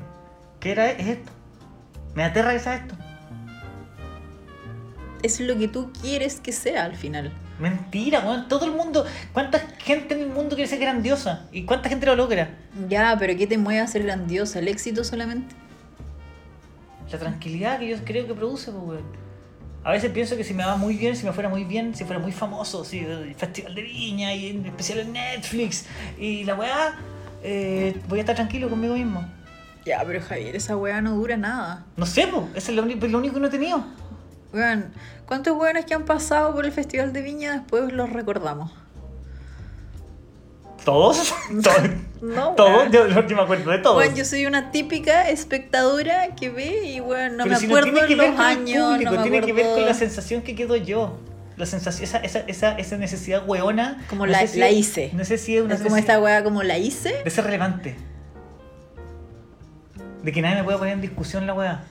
¿Qué era? Es esto. Me aterra que sea esto. Es lo que tú quieres que sea al final. Mentira, weón. Todo el mundo. ¿Cuánta gente en el mundo quiere ser grandiosa? ¿Y cuánta gente lo logra? Ya, pero ¿qué te mueve a ser grandiosa? ¿El éxito solamente? La tranquilidad que yo creo que produce, pues, weón. A veces pienso que si me va muy bien, si me fuera muy bien, si fuera muy famoso, si el Festival de Viña y en especial en Netflix y la weá, eh, voy a estar tranquilo conmigo mismo. Ya, pero Javier, esa weá no dura nada. No sé, pues, eso es lo, único- lo único que no he tenido. Weón, ¿cuántos weones que han pasado por el Festival de Viña después los recordamos? ¿Todos? ¿Todos? No, ¿Todos? Yo, yo me acuerdo de todos. Weón, yo soy una típica espectadora que ve y weón, no Pero me si acuerdo tiene que ver los con años, público, no me tiene que ver con la sensación que quedo yo. La sensación, esa, esa, esa, esa necesidad weona. Como no la- si- la hice. No sé si es una Es como esta weá, como la hice. de ser relevante. De que nadie me pueda poner en discusión la weá.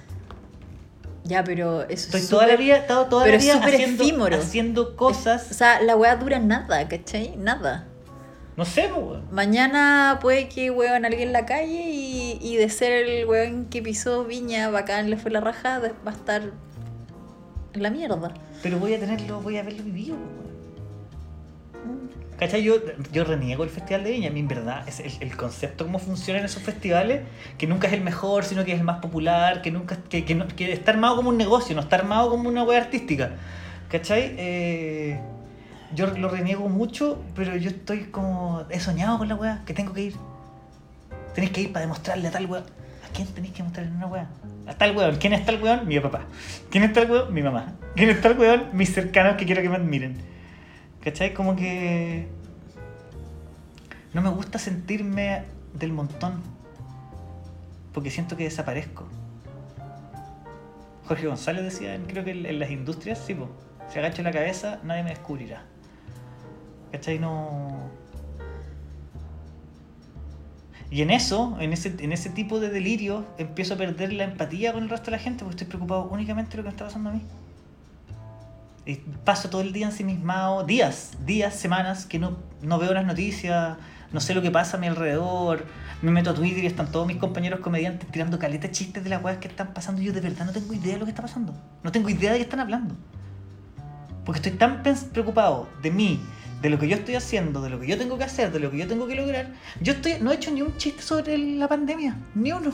Ya, pero eso Estoy es toda la vida, estado toda la es vida haciendo, efímero. haciendo cosas. O sea, la weá dura nada, ¿cachai? Nada. No sé, pues, weón. Mañana puede que weón alguien en la calle y, y de ser el weón que pisó Viña, bacán le fue la raja, va a estar en la mierda. Pero voy a tenerlo, voy a haberlo vivido, weón. ¿Cachai? Yo, yo reniego el Festival de Viña. A mí, en verdad, es el, el concepto, cómo funcionan esos festivales, que nunca es el mejor, sino que es el más popular, que nunca que, que, no- que está armado como un negocio, no está armado como una wea artística. ¿Cachai? Eh, yo lo reniego mucho, pero yo estoy como. He soñado con la wea, que tengo que ir. Tenéis que ir para demostrarle a tal wea. ¿A quién tenéis que mostrarle una wea? A tal weón. ¿Quién es tal weón? Mi papá. ¿Quién es tal weón? Mi mamá. ¿Quién es tal weón? Mis cercanos que quiero que me admiren. ¿Cachai? Como que. No me gusta sentirme del montón. Porque siento que desaparezco. Jorge González decía, creo que en, las industrias, sí, po, si agacho la cabeza, nadie me descubrirá. ¿Cachai? No. Y en eso, en ese, en ese tipo de delirio, empiezo a perder la empatía con el resto de la gente porque estoy preocupado únicamente de lo que me está pasando a mí. Y paso todo el día ensimismado, días, días, semanas, que no, veo las noticias, no sé lo que pasa a mi alrededor. Me meto a Twitter y están todos mis compañeros comediantes tirando caletas chistes de las weas que están pasando. Y yo de verdad no tengo idea de lo que está pasando. No tengo idea de qué están hablando. Porque estoy tan preocupado de mí, de lo que yo estoy haciendo, de lo que yo tengo que hacer, de lo que yo tengo que lograr. Yo estoy, no he hecho ni un chiste sobre la pandemia. Ni uno.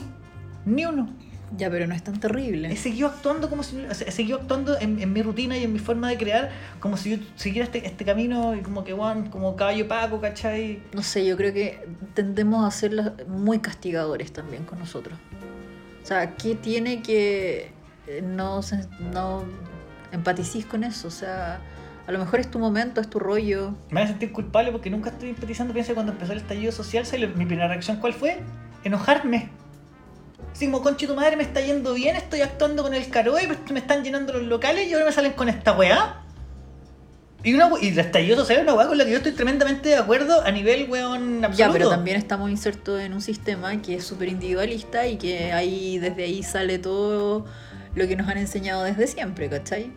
Ni uno. Ya, pero no es tan terrible. He seguido actuando como si he seguido actuando en, en mi rutina y en mi forma de crear como si yo siguiera este, este camino y como que bueno, como caballo paco, ¿cachai? No sé, yo creo que tendemos a ser muy castigadores también con nosotros. O sea, ¿qué tiene que eh, no, no empaticís con eso? O sea, a lo mejor es tu momento, es tu rollo. Me voy a sentir culpable porque nunca estoy empatizando. Piensa que cuando empezó el estallido social, mi primera reacción cuál fue? Enojarme. Así como, conche tu madre, me está yendo bien, estoy actuando con el caroe, me están llenando los locales y ahora me salen con esta weá. Y, una, y la estallido social es una weá con la que yo estoy tremendamente de acuerdo a nivel weón absoluto. Ya, pero también estamos insertos en un sistema que es súper individualista y que ahí desde ahí sale todo lo que nos han enseñado desde siempre, ¿cachai?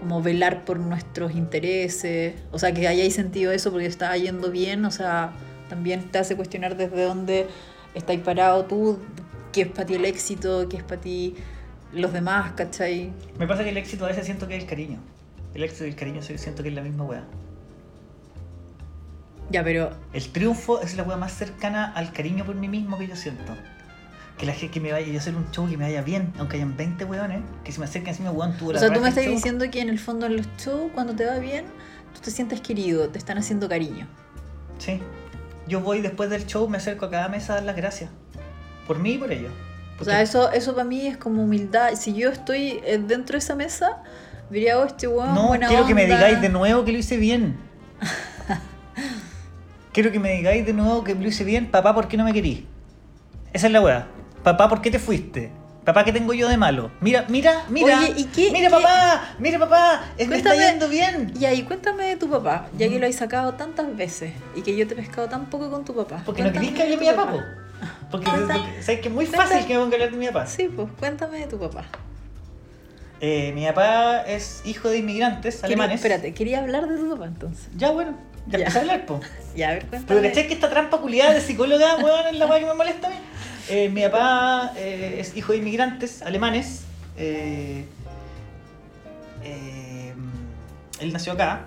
Como velar por nuestros intereses, o sea, que hayáis sentido eso porque está yendo bien, o sea, también te hace cuestionar desde dónde estáis parado tú, qué es para ti el éxito, qué es para ti los demás, ¿cachai? Me pasa que el éxito a veces siento que es el cariño. El éxito y el cariño siento que es la misma weá. Ya, pero El triunfo es la weá más cercana al cariño por mí mismo que yo siento. Que la gente que me vaya, yo hacer un show que me vaya bien, aunque hayan 20 weones, que se me acerquen encima, weón, tuvo O la sea, tú me estás show. diciendo que en el fondo en los shows, cuando te va bien, tú te sientes querido, te están haciendo cariño. Sí. Yo voy después del show, me acerco a cada mesa a dar las gracias. Por mí y por ellos. O sea, eso, eso para mí es como humildad. Si yo estoy eh, dentro de esa mesa, diría, oh, este weón, No, buena quiero que me onda". digáis de nuevo que lo hice bien. quiero que me digáis de nuevo que lo hice bien. Papá, ¿por qué no me querís? Esa es la weá. Papá, ¿por qué te fuiste? Papá, ¿qué tengo yo de malo? Mira, mira, mira. Oye, ¿y qué- Mira, qué- papá, mira, papá. Es, me está Cuéntame- yendo bien. Y ahí, cuéntame de tu papá, ya que lo has sacado tantas veces y que yo te he pescado tan poco con tu papá. Porque no querís que hable Cuéntame de mi papá, po. Porque, Cuéntame. sabes que es muy Cuéntame. fácil que me ponga a hablar de mi papá. Sí, pues cuéntame de tu papá. Eh, mi papá es hijo de inmigrantes Quería- alemanes. Espérate, quería hablar de tu papá entonces. Ya, bueno, ya, Ya. empecé a hablar, po. Ya, a ver, cuéntame. Pero ¿cachai que esta trampa culiada de psicóloga, weón, es la weá que me molesta a mí? Eh, mi papá eh, es hijo de inmigrantes alemanes. eh, eh, él nació acá.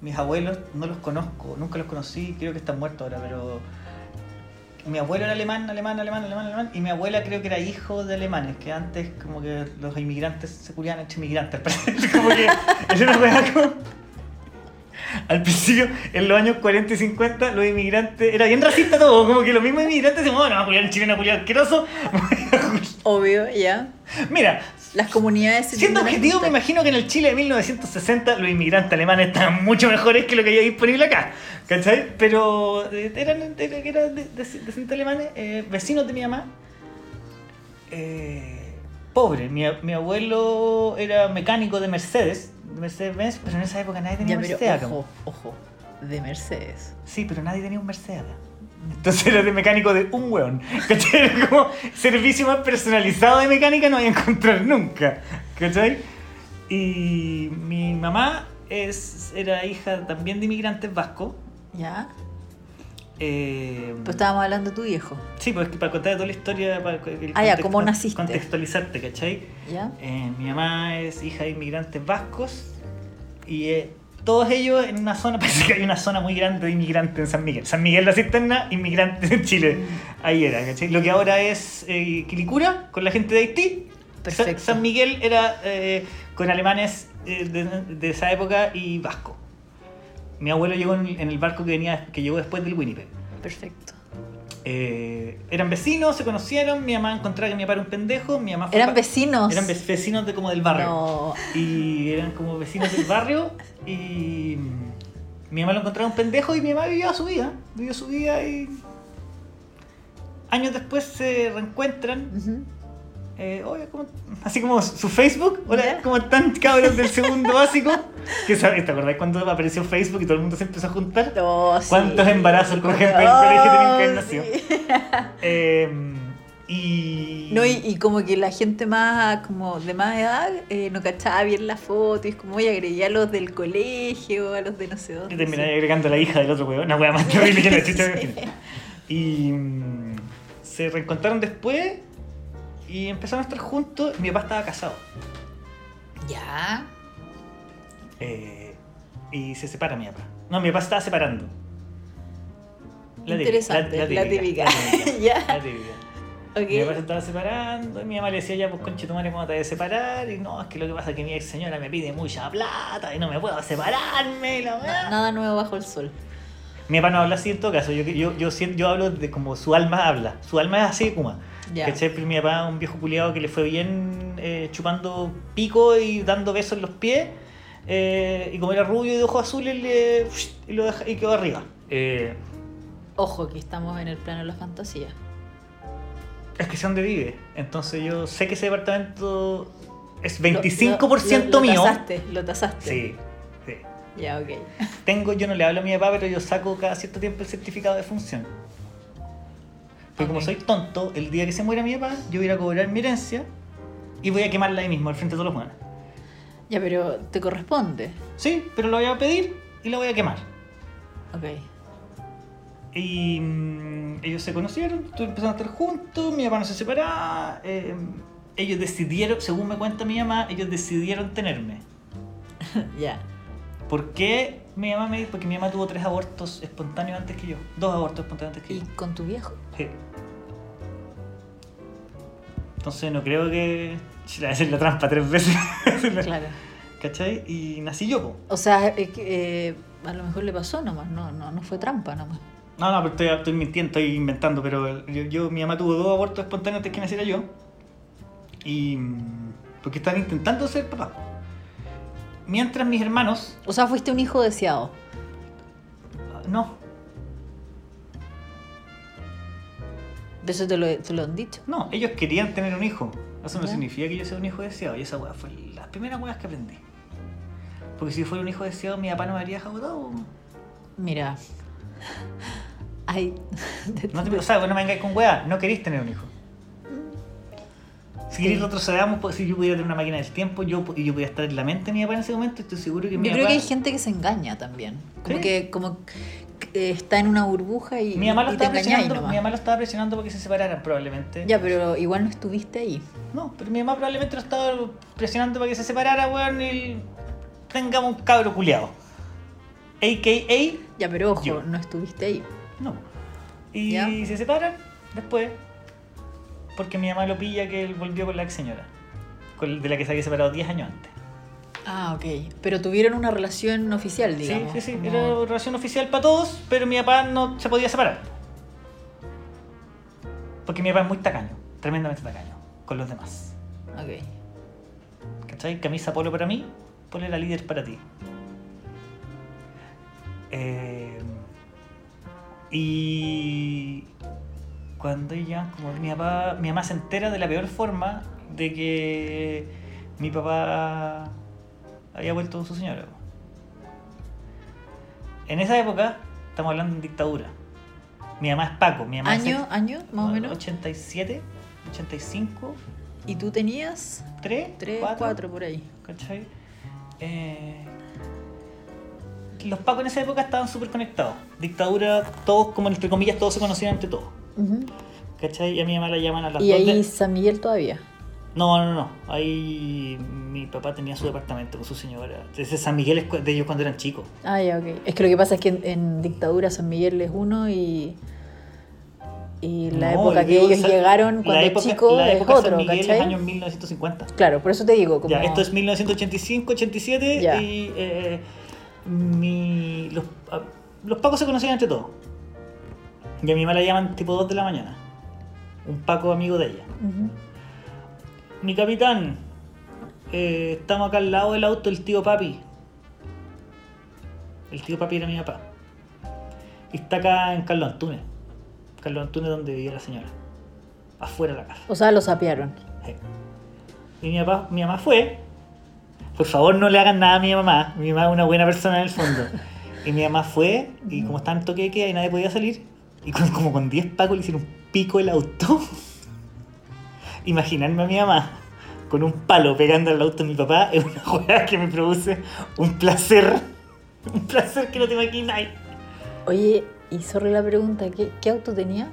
Mis abuelos no los conozco, nunca los conocí, creo que están muertos ahora, pero. Mi abuelo era alemán, alemán, alemán, alemán, alemán, y mi abuela creo que era hijo de alemanes, que antes como que los inmigrantes se culiaban entre inmigrantes, como que era una. Al principio, en los años 40 y 50, los inmigrantes. Era bien racista todo, como que los mismos inmigrantes decían, bueno, culiar un chileno, culiar asqueroso. Obvio, ya. Mira, Las comunidades siendo objetivo, me imagino que en el Chile de 1960 los inmigrantes alemanes estaban mucho mejores que lo que hay disponible acá. ¿Cachai? Pero eh, eran, eran, eran de- de- decentes alemanes, eh, vecinos de mi mamá. Eh, pobre, mi, mi abuelo era mecánico de Mercedes, de Mercedes-Benz, pero en esa época nadie tenía Ya, Mercedes pero ojo, ojo. De Mercedes. Sí, pero nadie tenía un Mercedes. Entonces era de mecánico de un weón. ¿Cachai? Era como servicio más personalizado de mecánica no voy a encontrar nunca. ¿Cachai? Y mi mamá es, era hija también de inmigrantes vascos. Ya. Eh, Pues estábamos hablando de tu viejo. sí, pues para contar toda la historia, para el Ah, ya, contexto- ¿cómo naciste? contextualizarte, ¿cachai? ¿Ya? Eh, mi mamá es hija de inmigrantes vascos y eh, todos ellos en una zona, parece que hay una zona muy grande de inmigrantes en San Miguel. San Miguel la Cisterna, inmigrantes en Chile. Mm. Ahí era, ¿cachai? Lo que ahora es eh, Quilicura, con la gente de Haití. Perfecto. Sa- San Miguel era eh, con alemanes de, de esa época y vasco. Mi abuelo llegó en, en el barco que venía que llegó después del Winnipeg. Perfecto. Eh, eran vecinos, se conocieron, mi mamá encontraba que mi papá era un pendejo, mi mamá fue ¿Eran vecinos? eran ve- vecinos de como del barrio. No. Y eran como vecinos del barrio y mi mamá lo encontraba un pendejo y mi mamá vivía su vida, vivió su vida y años después se reencuentran, eh, oye, como- así como su Facebook, hola, Ya. como están cabros del segundo básico, que sabe- ¿te acordás cuando apareció Facebook y todo el mundo se empezó a juntar? Oh, sí. ¿Cuántos embarazos con gente del Oh, colegio sí. Eh, y... No, y, y como que la gente más, como de más edad, eh, no cachaba bien la foto, y es como, oye, agregué a los del colegio, a los de no sé dónde. Y terminé sí. agregando a la hija del otro weón, una wea más terrible que la chucha. Sí. Y mm, se reencontraron después y empezaron a estar juntos. Mi papá estaba casado. Ya. Eh, y se separa mi papá. No, mi papá se estaba separando. típica, Interesante, la típica. la típica, Ya. la típica. Ok. Mi papá se estaba separando y mi mamá le decía, ya, pues conche tu madre, ¿cómo te vas a separar? Y no, es que lo que pasa es que mi ex señora me pide mucha plata y no me puedo separarme. La weá. Nada nuevo bajo el sol. Mi papá no habla así en todo caso, yo, yo, yo, yo hablo de como su alma habla. Su alma es así de Kuma. Ya. ¿Cachai? Mi papá, un viejo culiado que le fue bien eh, chupando pico y dando besos en los pies. Eh, y como era rubio y de ojos azules, le, y, lo deja- y quedó arriba. Eh, Ojo, que estamos en el plano de la fantasía. Es que sé dónde vive. Entonces yo sé que ese departamento es Lo- 25% lo- lo- mío. Lo tasaste, lo tasaste. Sí, sí. Ya, ok. Tengo, yo no le hablo a mi papá, pero yo saco cada cierto tiempo el certificado de función. Porque como soy tonto, el día que se muera mi papá, yo voy a cobrar mi herencia y voy a quemarla ahí mismo, al frente de todos los humanos. Ya, pero te corresponde. Sí, pero lo voy a pedir y lo voy a quemar. Ok. Y mm, ellos se conocieron, empezaron a estar juntos, mi papá no se separaba. eh, ellos decidieron, según me cuenta mi mamá, ellos decidieron tenerme. ya. ¿Por qué mi mamá me dijo? Porque mi mamá tuvo tres abortos espontáneos antes que yo. Dos abortos espontáneos antes que ¿Y yo. con tu viejo? Sí. Entonces no creo que... Si la hacer la trampa tres veces. Claro. ¿Cachai? Y nací yo, po. O sea, es que, eh, a lo mejor le pasó nomás, no, no, no fue trampa nomás. No, no, pero estoy, estoy mintiendo, estoy inventando, pero yo, yo- mi mamá tuvo dos abortos espontáneos antes que naciera yo. Y... mm, Porque están intentando ser papá. Mientras mis hermanos... O sea, fuiste un hijo deseado. No, De eso te lo, te lo han dicho. no, ellos querían tener un hijo. Eso no Ya. significa que yo sea un hijo deseado. Y esa weá fue las primeras weas que aprendí. Porque si fuera un hijo deseado, mi papá no me habría dejado todo. Mira. Ay. No te, o sea, no me vengáis con weá, no queréis tener un hijo. Si queréis retrocedamos, pues, si yo pudiera tener una máquina del tiempo yo, y yo pudiera estar en la mente de mi papá en ese momento, estoy seguro que mi Yo creo que hay gente que se engaña también. Como Sí. que como que está en una burbuja y, Mi mamá lo y estaba presionando, mi mamá lo estaba presionando para que se separaran probablemente. Ya, pero igual no estuviste ahí. No, pero mi mamá probablemente lo estaba presionando para que se separara, weón, y tengamos un cabro culiado. AKA, Ya, pero ojo, Yo. no estuviste ahí. no. Y Ya. se separan después, porque mi mamá lo pilla que él volvió con la ex señora, con- de la que se había separado 10 años antes. Ah, ok. Pero tuvieron una relación oficial, digamos. sí, sí, sí, como- era relación oficial para todos, pero mi papá no se podía separar. Porque mi papá es muy tacaño, tremendamente tacaño, con los demás. Ok. ¿Cachai? Camisa polo para mí, polera líder para ti. Eh, y cuando ella, como mi papá, mi mamá se entera de la peor forma de que mi papá había vuelto su señora. En esa época, estamos hablando de dictadura. Mi mamá es Paco, mi mamá es ¿Año? ¿Año? Más o menos. 87, 85, ¿Y tú tenías? 3, Tres, 4, cuatro por ahí. ¿Cachai? Eh, los pacos en esa época estaban súper conectados. Dictadura, todos, como entre comillas, todos se conocían entre todos. ¿Cachai? Y a mi mamá la llaman a las Y dos ahí de- San Miguel todavía. No, no, no. Ahí mi papá tenía su departamento con su señora. Ese San Miguel es de ellos cuando eran chicos. Ah, ya, ok. Es que lo que pasa es que en, en dictadura San Miguel es uno y. Y la No, época que digo, ellos llegaron cuando época- chico la es época San otro, Miguel es ¿cachai? años 1950. Claro, por eso te digo, como. Ya, esto es 1985, 87 Ya. y eh, mi, los, ah, los pacos se conocían entre todos. Y a mi mamá la llaman tipo 2 de la mañana. Un paco amigo de ella. Ujú. Mi capitán, eh, estamos acá al lado del auto del tío papi. El tío papi era mi papá. Y está acá en Carlos Antunes. Carlos Antunes donde vivía la señora. Afuera de la casa. O sea, lo sapearon. Sí. Y mi, papá, mi mamá fue. Por favor, no le hagan nada a mi mamá. Mi mamá es una buena persona en el fondo. Y mi mamá fue, y como estaba en toque de queda y nadie podía salir, y con- como con 10 pacos le hicieron un pico el auto. Imaginarme a mi mamá con un palo pegando al auto de mi papá es una juega que me produce un placer. Un placer que no te imagináis. Oye, y sorry la pregunta, ¿qué, qué auto tenía?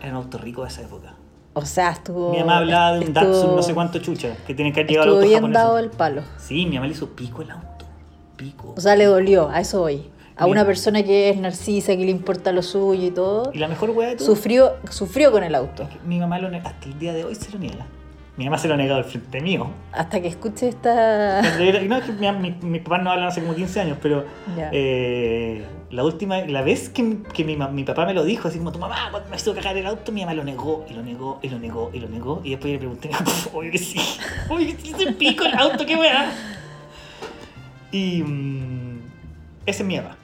Era un auto rico de esa época. O sea, estuvo. Mi mamá hablaba de un estuvo- Datsun no sé cuánto chucha, que tiene que llegado al Estuvo auto bien japonés. dado el palo. Sí, mi mamá le hizo pico el auto. Pico. O sea, le dolió, a eso voy. A Mi- una persona que es narcisa, que le importa lo suyo y todo, y la mejor weá de todo. sufrió, sufrió con el auto. Mi mamá lo hasta el día de hoy se lo niega. Mi mamá se lo ha negado al frente mío. Hasta que escuche esta. No, es que mi, mi, mis papás no hablan hace como 15 años, pero eh, la última, la vez que, que mi, mi papá me lo dijo, así como tu mamá, cuando me hizo cagar el auto, mi mamá lo negó, y lo negó, y lo negó, y lo negó, y después le pregunté, oye que sí, oye que sí se pico el auto, qué weá. Y mm, ese es mi papá.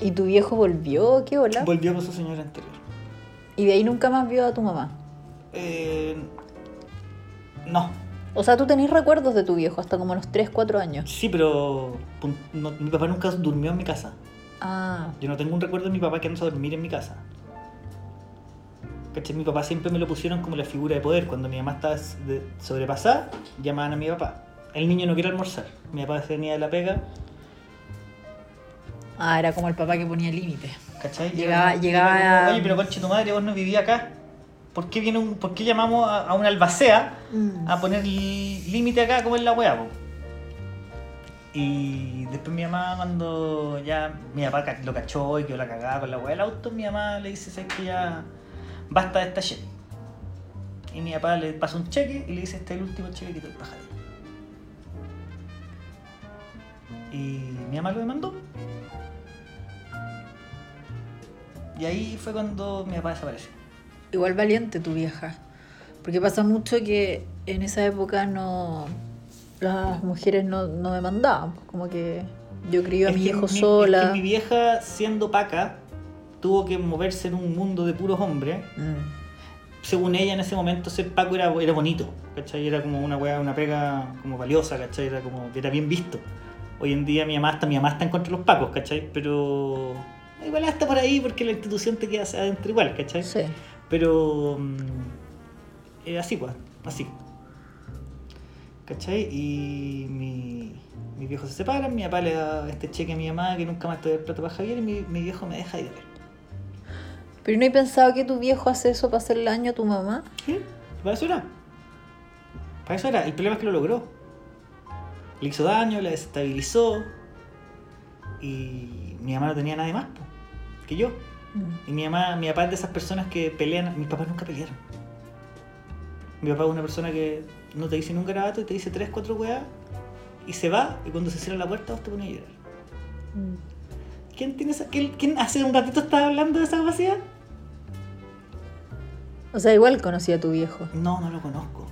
¿Y tu viejo volvió? ¿Qué hola? Volvió con su señora anterior. Y de ahí nunca más vio a tu mamá. eh, no. O sea, tú tenés recuerdos de tu viejo hasta como los 3, 4 años. Sí, pero no- mi papá nunca durmió en mi casa. Ah, Yo no tengo un recuerdo de mi papá quedándose a dormir en mi casa. ¿Cachai? Mi papá siempre me lo pusieron como la figura de poder. Cuando mi mamá estaba sobrepasada, llamaban a mi papá. El niño no quiere almorzar. Mi papá se venía de la pega, ah, era como el papá que ponía límite. ¿cachai? Llegaba- llegaba Oye, pero conche tu madre, vos no vivías acá. ¿Por qué, viene un, ¿Por qué llamamos a, a una albacea a poner li- límite acá como es la weá, po? Y después mi mamá cuando ya mi papá lo cachó y quedó la cagada con la weá del auto, mi mamá le dice, ¿sabes que ya basta de esta shit? Y mi papá le pasa un cheque y le dice, este es el último cheque que te pajaré. Y mi mamá lo demandó. Y ahí fue cuando mi papá desapareció. Igual valiente tu vieja. Porque pasa mucho que en esa época no. Las mujeres no, no demandaban. pues, Como que yo crío a mi hijo mi- sola. Es que mi vieja, siendo paca, tuvo que moverse en un mundo de puros hombres. Mm. Según ella, en ese momento, ser paco era, era bonito, ¿cachai? Era como una weá, una pega como valiosa, ¿cachai? Era como, era bien visto. Hoy en día mi mamá está, mi mamá está en contra de los pacos, ¿cachai? Pero igual hasta por ahí porque la institución te queda adentro igual, ¿cachai? Sí. Pero mm, eh, así, pues, así. ¿Cachai? Y mi, mi viejo se separan, mi papá le da este cheque a mi mamá que nunca más te doy el plato para Javier y mi, mi viejo me deja ir a ver. Pero no he pensado que tu viejo hace eso para hacerle daño a tu mamá. ¿Sí? Para eso era. Para eso era. El problema es que lo logró. Le hizo daño, la desestabilizó. Y mi mamá no tenía nadie más po, que yo. Mm. Y mi mamá, mi papá es de esas personas que pelean. Mis papás nunca pelearon. Mi papá es una persona que no te dice un garabato y te dice tres, cuatro weas y se va. Y cuando se cierra la puerta, vos te pones a llorar. Mm. ¿Quién, tiene esa, quién, quién hace un ratito estaba hablando de esa capacidad? O sea, igual conocí a tu viejo. No, no lo conozco.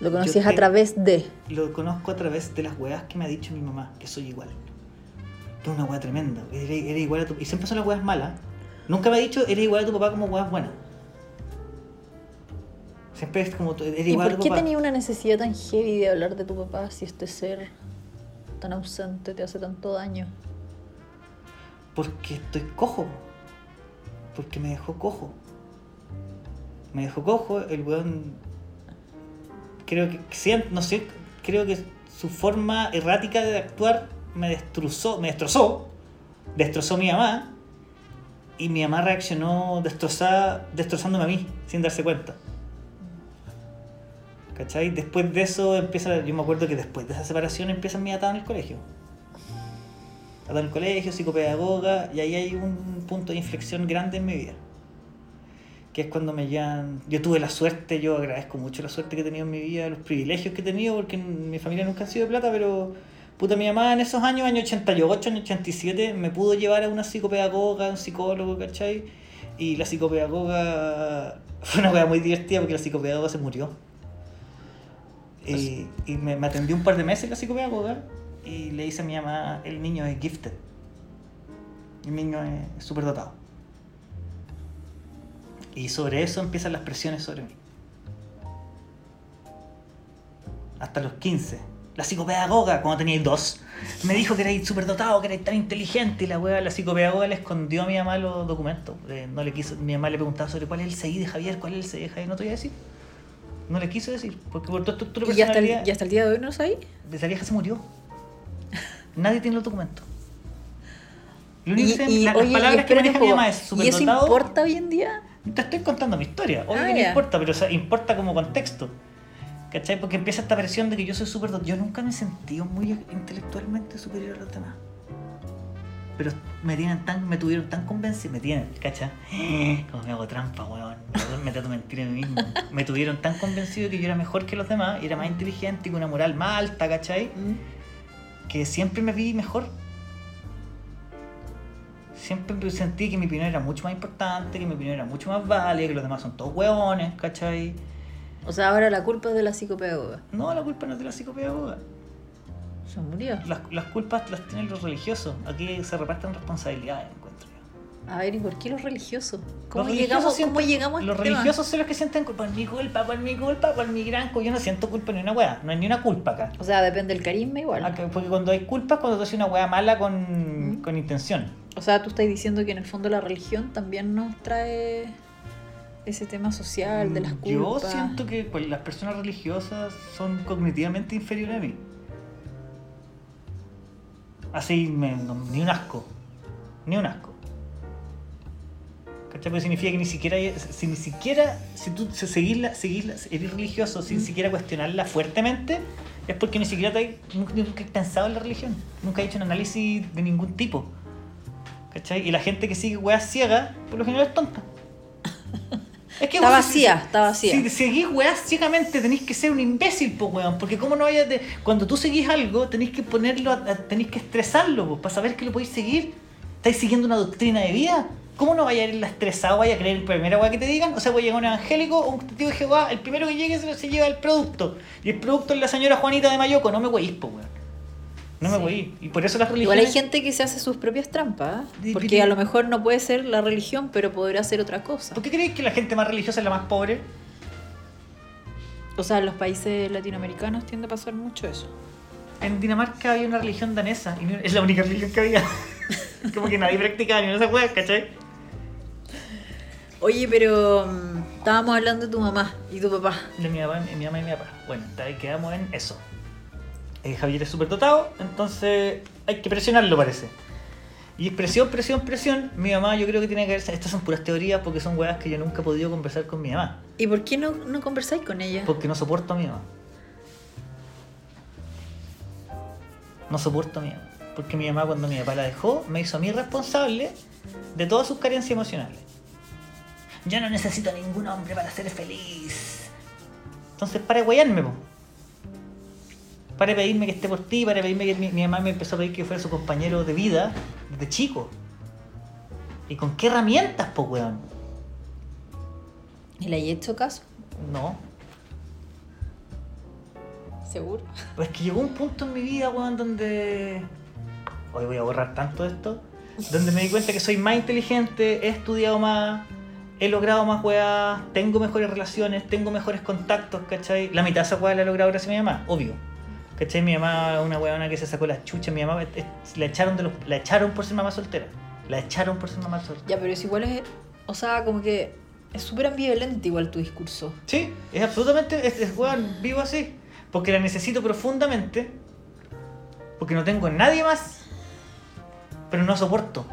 Lo conocías a través de. Lo conozco a través de las weas que me ha dicho mi mamá, que soy igual. Que es una wea tremenda. Eres, eres igual a tu... Y siempre son las weas malas. Nunca me ha dicho, eres igual a tu papá como weas buenas. Siempre es como, tú- eres ¿Y igual a por tu qué papá. tenía una necesidad tan heavy de hablar de tu papá si este ser tan ausente te hace tanto daño? Porque estoy cojo. Porque me dejó cojo. Me dejó cojo, el weón. Creo que, no sé, creo que su forma errática de actuar me destrozó, me destrozó. Destrozó mi mamá. Y mi mamá reaccionó destrozada, destrozándome a mí, sin darse cuenta. ¿Cachai? Después de eso empieza, yo me acuerdo que después de esa separación empieza mi atada en el colegio estaba en el colegio, psicopedagoga, y ahí hay un punto de inflexión grande en mi vida. Que es cuando me llevan. Yo tuve la suerte, yo agradezco mucho la suerte que he tenido en mi vida, los privilegios que he tenido, porque en mi familia nunca han sido de plata, pero puta, mi mamá en esos años, año 88, año 87, me pudo llevar a una psicopedagoga, a un psicólogo, ¿cachai? Y la psicopedagoga fue una cosa muy divertida porque la psicopedagoga se murió. Y, y me, me atendió un par de meses la psicopedagoga y le dice a mi mamá, el niño es gifted. El niño es súper dotado. Y sobre eso empiezan las presiones sobre mí. Hasta los 15. La psicopedagoga, cuando tenía dos, me dijo que erais súper dotado, que erais tan inteligente. Y la wea, la psicopedagoga le escondió a mi mamá los documentos. Eh, no le quiso, mi mamá le preguntaba sobre cuál es el CI de Javier, cuál es el CI de Javier. No te voy a decir. No le quiso decir, porque por tu estructura ¿Y hasta, el, y hasta el día de hoy no sabes? Esa vieja se murió. Nadie tiene los documentos. Lo único que y, la- oye, las palabras que maneja mi mamá es ¿Y eso superdotado. importa hoy en día? Te estoy contando mi historia. Obvio Ah, que no importa, pero o sea, importa como contexto. ¿Cachai? Porque empieza esta presión de que yo soy súper... Yo nunca me he sentido muy intelectualmente superior a los demás. Pero me tienen tan, me tuvieron tan convencido, me tienen, ¿cachai? Como me hago trampa, weón. Me trato de mentir a mí mismo. Me tuvieron tan convencido que yo era mejor que los demás, era más inteligente y con una moral más alta, ¿cachai? que siempre me vi mejor. Siempre sentí que mi opinión era mucho más importante, que mi opinión era mucho más válida, que los demás son todos hueones, ¿cachai? O sea, ahora la culpa es de la psicopedagoga. No, la culpa no es de la psicopedagoga. Se murió. Las, las culpas las tienen los religiosos. Aquí se reparten responsabilidades, encuentro yo. A ver, ¿y por qué los religiosos? ¿Cómo Los llegamos, religiosos ¿cómo sienten- llegamos a Los este tema? religiosos son los que sienten culpa. Por mi culpa, por mi culpa, por mi gran culpa. Yo no siento culpa ni una weá. No hay ni una culpa acá. O sea, depende del carisma igual. Acá- Porque cuando hay culpa es cuando tú haces una weá mala con, Mm. con intención. O sea, tú estás diciendo que en el fondo la religión también nos trae ese tema social de las culpas. Yo siento que pues, las personas religiosas son cognitivamente inferiores a mí. Así, me- no- ni un asco. Ni un asco. ¿Cachai? Porque significa que ni siquiera, si ni siquiera, si tú se- seguirla, seguirla, eres religioso sin siquiera cuestionarla fuertemente, es porque ni siquiera te hay, nunca, nunca has pensado en la religión. Nunca has hecho un análisis de ningún tipo. ¿Cachai? Y la gente que sigue weas ciegas, por lo general es tonta. Es Está vos, vacía, si- está vacía. Si seguís weas ciegamente, tenéis que ser un imbécil, pues weón. Porque cómo no vayas de. Cuando tú seguís algo, tenéis que ponerlo, tenéis que estresarlo, pues, para saber que lo podéis seguir. Estáis siguiendo una doctrina de vida. ¿Cómo no vaya a ir la estresado, vaya a creer en primera wea que te digan? O sea, voy a llegar un evangélico o un testigo de Jehová, el primero que llegue se, se lleva el producto. Y el producto es la señora Juanita de Mayoco, no me weís, pues weón. No me Sí. weís. Y por eso las Igual religiones. hay gente que se hace sus propias trampas, ¿eh? Di- porque a lo mejor no puede ser la religión, pero podrá ser otra cosa. ¿Por qué creéis que la gente más religiosa es la más pobre? O sea, en los países latinoamericanos tiende a pasar mucho eso. En Dinamarca había una religión danesa y es la única religión que había. Como que nadie practicaba ni esas weas, ¿cachai? Oye, pero mm, estábamos hablando de tu mamá y tu papá. De mi mamá, mi mamá y mi papá. Bueno, quedamos en eso. Eh, Javier es súper dotado, entonces hay que presionarlo, parece. Y es presión, presión, presión. Mi mamá, yo creo que tiene que ver. Estas son puras teorías porque son weas que yo nunca he podido conversar con mi mamá. ¿Y por qué no, no conversáis con ella? Porque no soporto a mi mamá. No soporto a mi mamá. Porque mi mamá, cuando mi papá la dejó, me hizo a mí responsable de todas sus carencias emocionales. Yo no necesito a ningún hombre para ser feliz. Entonces, para de guayarme, po. Para pedirme que esté por ti, para pedirme que mi, mi mamá me empezó a pedir que fuera su compañero de vida desde chico. ¿Y con qué herramientas, po, weón? ¿Y le hay hecho caso? No. ¿Seguro? Pues que llegó un punto en mi vida, weón, donde. Hoy voy a borrar tanto esto. Donde me di cuenta que soy más inteligente, he estudiado más, he logrado más weas, tengo mejores relaciones, tengo mejores contactos, ¿cachai? La mitad de esa wea la he logrado gracias a mi mamá, obvio. ¿Cachai? Mi mamá una weona que se sacó la chucha, mi mamá la echaron, de los, la echaron por ser mamá soltera. La echaron por ser mamá soltera. Ya, pero es igual es. O sea, como que es súper ambivalente igual tu discurso. Sí, es absolutamente, es, es weón, vivo así. Porque la necesito profundamente. Porque no tengo nadie más. Pero no soporto.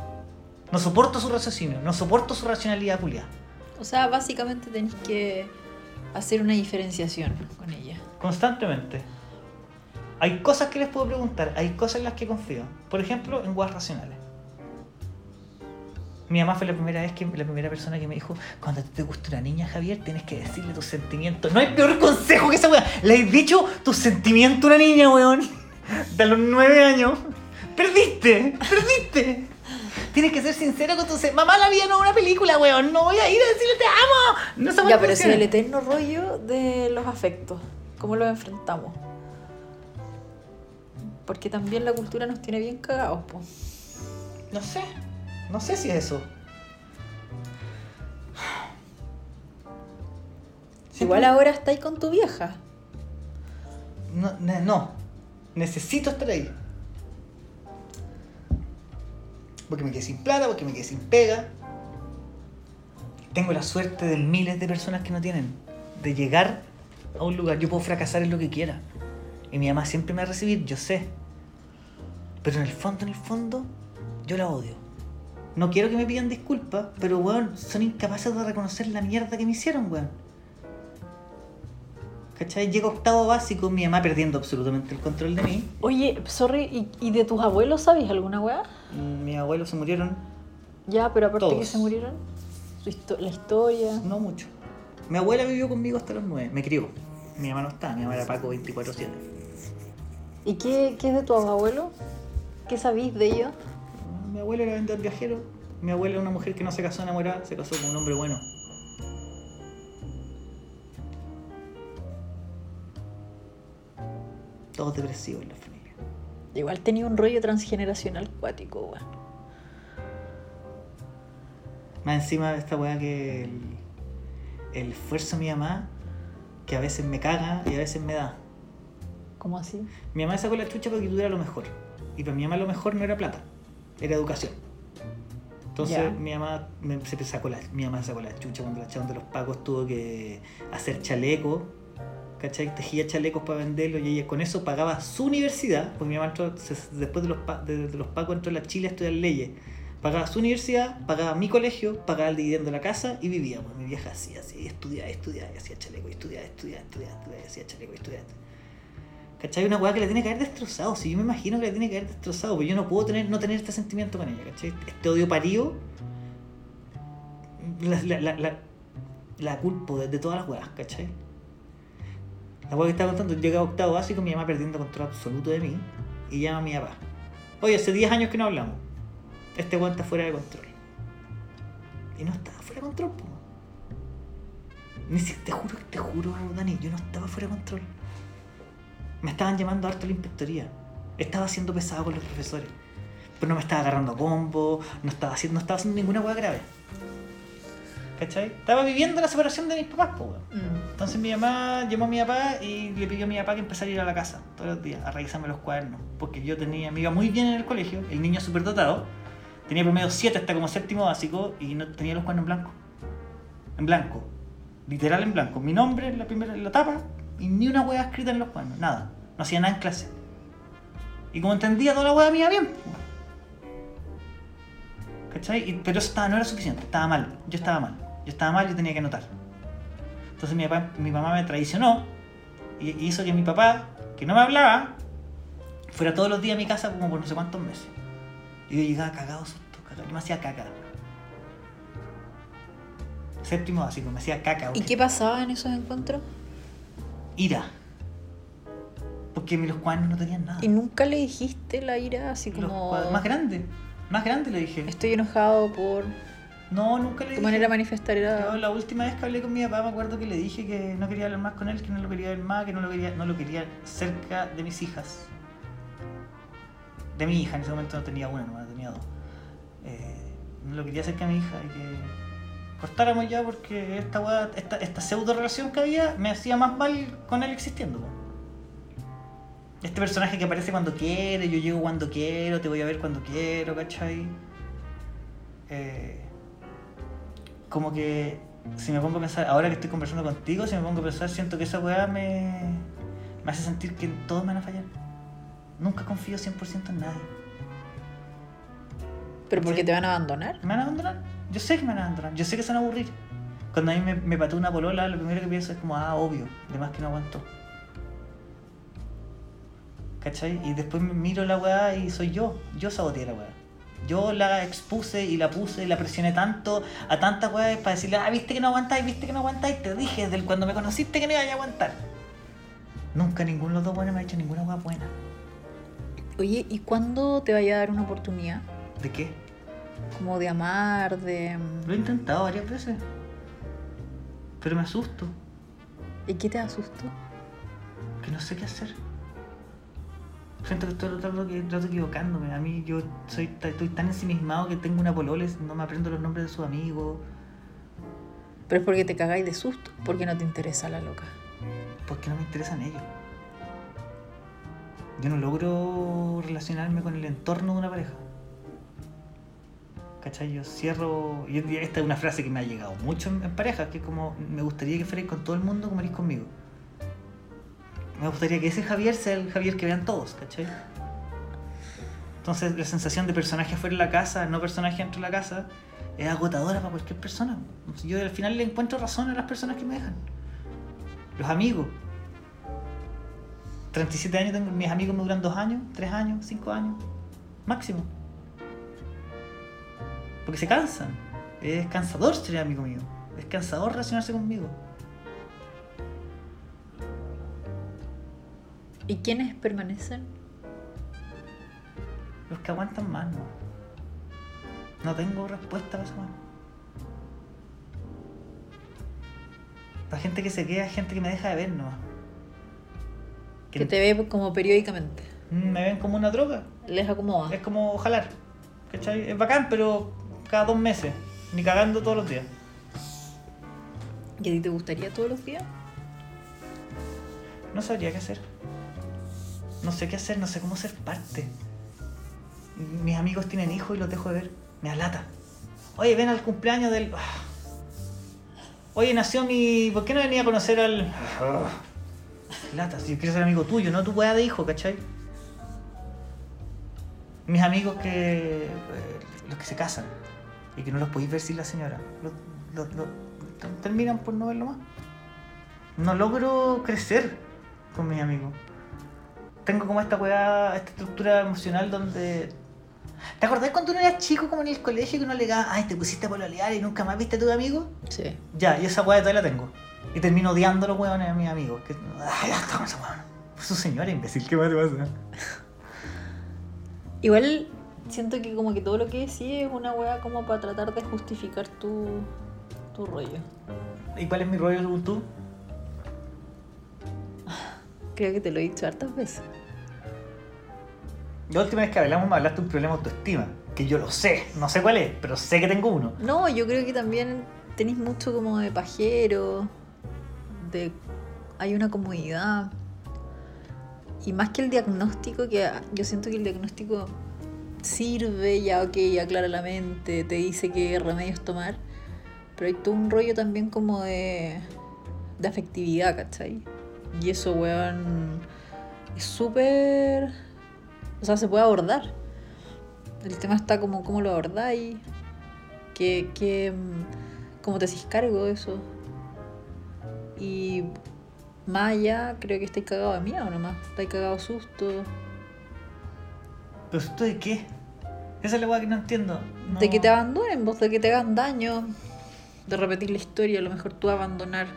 No soporto su raciocinio, no soporto su racionalidad culiada. O sea, básicamente tenés que hacer una diferenciación con ella. Constantemente. Hay cosas que les puedo preguntar, hay cosas en las que confío. Por ejemplo, en weas racionales. Mi mamá fue la primera vez que la primera persona que me dijo, cuando te gusta una niña, Javier, tienes que decirle tus sentimientos. No hay peor consejo que esa wea. Le he dicho tus sentimientos a una niña, weón. De los nueve años. Perdiste, perdiste. Tienes que ser sincero con tu se- Mamá, la vida no es una película, weón. No voy a ir a decirle te amo. No Ya, pero si funciona. el eterno rollo de los afectos, ¿cómo los enfrentamos? Porque también la cultura nos tiene bien cagados, po. No sé. No sé si es eso. Igual ahora estáis con tu vieja. No, ne- no. Necesito estar ahí. Porque me quedé sin plata, porque me quedé sin pega. Tengo la suerte de miles de personas que no tienen. De llegar a un lugar. Yo puedo fracasar en lo que quiera. Y mi mamá siempre me va a recibir, yo sé. Pero en el fondo, en el fondo, yo la odio. No quiero que me pidan disculpas, pero weón, son incapaces de reconocer la mierda que me hicieron, weón. ¿Cachai? Llego octavo básico, mi mamá perdiendo absolutamente el control de mí. Oye, sorry, ¿y, y de tus abuelos sabes alguna weá? Mm, Mis abuelos se murieron, Ya, pero aparte que se murieron, su histo- la historia. no mucho. Mi abuela vivió conmigo hasta los nueve, me crió. Mi mamá no está, mi mamá era Paco 24-7. ¿Y qué, qué es de tus abuelos? ¿Qué sabéis de ellos? Mi abuela era vendedor viajero. Mi abuela era una mujer que no se casó enamorada, se casó con un hombre bueno. Todos depresivos en la familia. Igual tenía un rollo transgeneracional cuático, weón. Más encima de esta weá que el, el esfuerzo de mi mamá, que a veces me caga y a veces me da. ¿Cómo así? Mi mamá sacó la chucha para que tuviera lo mejor. Y para mi mamá lo mejor no era plata, era educación. Entonces mi mamá me, se sacó la, mi mamá sacó la chucha cuando la echaron de los pacos, tuvo que hacer chaleco, ¿cachai? Tejía chalecos para venderlos y ella con eso pagaba su universidad, porque mi mamá entró, se- después de los, de, de los pacos entró a la Chile a estudiar leyes. Pagaba su universidad, pagaba mi colegio, pagaba el dividendo de la casa y vivíamos. Mi vieja hacía así, estudiaba, estudiaba, y hacía chaleco, estudiaba, estudiaba, estudiaba, estudiaba, hacía chaleco, estudiaba. ¿Cachai? Una weá que la tiene que haber destrozado. Si yo me imagino que la tiene que haber destrozado, porque yo no puedo tener, no tener este sentimiento con ella, ¿cachai? Este odio parido, la, la, culpo de todas las weas, ¿cachai? La weá que estaba contando, llega a octavo básico, mi mamá perdiendo control absoluto de mí, y llama a mi papá. Oye, hace 10 años que no hablamos. Este weón está fuera de control. Y no estaba fuera de control, po. Ni si, te juro, te juro, Dani, yo no estaba fuera de control. Me estaban llamando harto a la inspectoría. Estaba siendo pesado con los profesores. Pero no me estaba agarrando a combo, no estaba haciendo, no estaba haciendo ninguna hueá grave. ¿Cachai? Estaba viviendo la separación de mis papás, po. Mm. Entonces mi mamá llamó a mi papá y le pidió a mi papá que empezara a ir a la casa todos los días a revisarme los cuadernos. Porque yo tenía, me iba muy bien en el colegio, el niño súper dotado. Tenía promedio 7 hasta como séptimo básico y no tenía los cuadernos en blanco. En blanco. Literal en blanco. Mi nombre en la primera en la tapa y ni una hueá escrita en los cuadernos. Nada. No hacía nada en clase. Y como entendía toda la hueá mía bien. ¿Cachai? Y- pero eso estaba, no era suficiente, estaba mal. Yo estaba mal. Yo estaba mal y tenía que anotar. Entonces mi, papá, mi mamá me traicionó y y hizo que mi papá, que no me hablaba, fuera todos los días a mi casa como por no sé cuántos meses. Y yo llegaba cagado susto, cagado. Yo me hacía caca. Séptimo básico, me hacía caca. ¿Y qué pasaba en esos encuentros? Ira. Porque los cuadernos no tenían nada. ¿Y nunca le dijiste la ira así Los como... cuadernos- más grande. Más grande le dije. Estoy enojado por... No, nunca le Tu dije. manera de manifestar Yo era... la última vez que hablé con mi papá me acuerdo que le dije que no quería hablar más con él, que no lo quería ver más, que no lo quería, no lo quería cerca de mis hijas. De mi hija, en ese momento no tenía una, no tenía dos. Eh, no lo quería cerca de mi hija y que cortáramos ya porque esta, weá- esta, esta pseudo relación que había me hacía más mal con él existiendo. Este personaje que aparece cuando quiere, yo llego cuando quiero, te voy a ver cuando quiero, ¿cachai? Eh, como que si me pongo a pensar, ahora que estoy conversando contigo, si me pongo a pensar, siento que esa weá me, me hace sentir que todos me van a fallar. Nunca confío 100% en nadie. ¿Pero porque te van a abandonar? ¿Me van a abandonar? Yo sé que me van a abandonar, yo sé que se van a aburrir. Cuando a mí me, me pateó una polola, lo primero que pienso es como, ah, obvio, además que no aguantó. ¿Cachai? Y después me miro la weá y soy yo, yo saboteé la weá. Yo la expuse y la puse y la presioné tanto a tantas weas para decirle, ah, viste que no aguantáis, viste que no aguantáis, te dije desde cuando me conociste que no ibas a aguantar. Nunca ninguno de los dos buenos me ha hecho ninguna weá buena. Oye, ¿y cuándo te vaya a dar una oportunidad? ¿De qué? Como de amar, de... Lo he intentado varias veces. Pero me asusto, ¿Y qué te asustó? que no sé qué hacer. Siento que estoy rato que- rato equivocándome. A mí yo soy, estoy tan ensimismado que tengo una pololes, no me aprendo los nombres de sus amigos. Pero es porque te cagáis de susto, porque no te interesa la loca. porque no me interesan ellos. Yo no logro relacionarme con el entorno de una pareja. ¿Cachai? Cierro. Esta es una frase que me ha llegado mucho en, en parejas, que es como: me gustaría que fuerais con todo el mundo como eres conmigo. Me gustaría que ese Javier sea el Javier que vean todos, ¿cachai? Entonces, la sensación de personaje fuera de la casa, no personaje dentro de la casa, es agotadora para cualquier persona. Yo al final le encuentro razón a las personas que me dejan. Los amigos. 37 años tengo, mis amigos me duran 2 años, 3 años, 5 años, máximo. Porque se cansan. Es cansador ser amigo mío. Es cansador relacionarse conmigo. ¿Y quiénes permanecen? Los que aguantan más, no. No tengo respuesta para eso. La gente que se queda es gente que me deja de ver, nomás. Que te ve como periódicamente. Mm, me ven como una droga. Les acomoda. Es como jalar. ¿Cachai? Es bacán, pero cada dos meses. Ni cagando todos los días. ¿Y a ti te gustaría todos los días? No sabría qué hacer. No sé qué hacer, no sé cómo ser parte. Mis amigos tienen hijos y los dejo de ver. Me alata. Oye, ven al cumpleaños del. Ah. Oye, nació mi. ¿Por qué no venía a conocer al. Ah. Lata, si quiero ser amigo tuyo, no tu weá de hijo, ¿cachai? Mis amigos que. eh, los que se casan y que no los podéis ver sin la señora. Terminan por no verlo más. No logro crecer con mis amigos. Tengo como esta weá, esta estructura emocional donde. ¿Te acordás cuando uno era chico como en el colegio que uno le diga, ay, te pusiste a pololear y nunca más viste a tu amigo? Sí. Ya, y esa weá todavía la tengo. Y termino odiando a los weones a mis amigos. Que, ay, ya está con esa su señora imbécil, ¿qué más te pasa? Igual siento que como que todo lo que decís es una wea como para tratar de justificar tu, tu rollo. ¿Y cuál es mi rollo según tú? Creo que te lo he dicho hartas veces. La última vez que hablamos me hablaste de un problema de autoestima. Que yo lo sé, no sé cuál es, pero sé que tengo uno. No, yo creo que también tenéis mucho como de pajero, de hay una comodidad. Y más que el diagnóstico, que yo siento que el diagnóstico sirve, ya ok, aclara la mente, te dice qué remedios tomar, pero hay todo un rollo también como de, de afectividad, ¿cachai? Y eso, weón, es súper... O sea, se puede abordar. El tema está como cómo lo abordáis, que, que, cómo te haces cargo de eso. Y más creo que estáis cagado de miedo nomás. Estáis cagado susto. ¿Pero esto de qué? Esa es la weá que no entiendo. No- De que te abandonen, vos, de que te hagan daño. De repetir la historia, a lo mejor tú abandonar.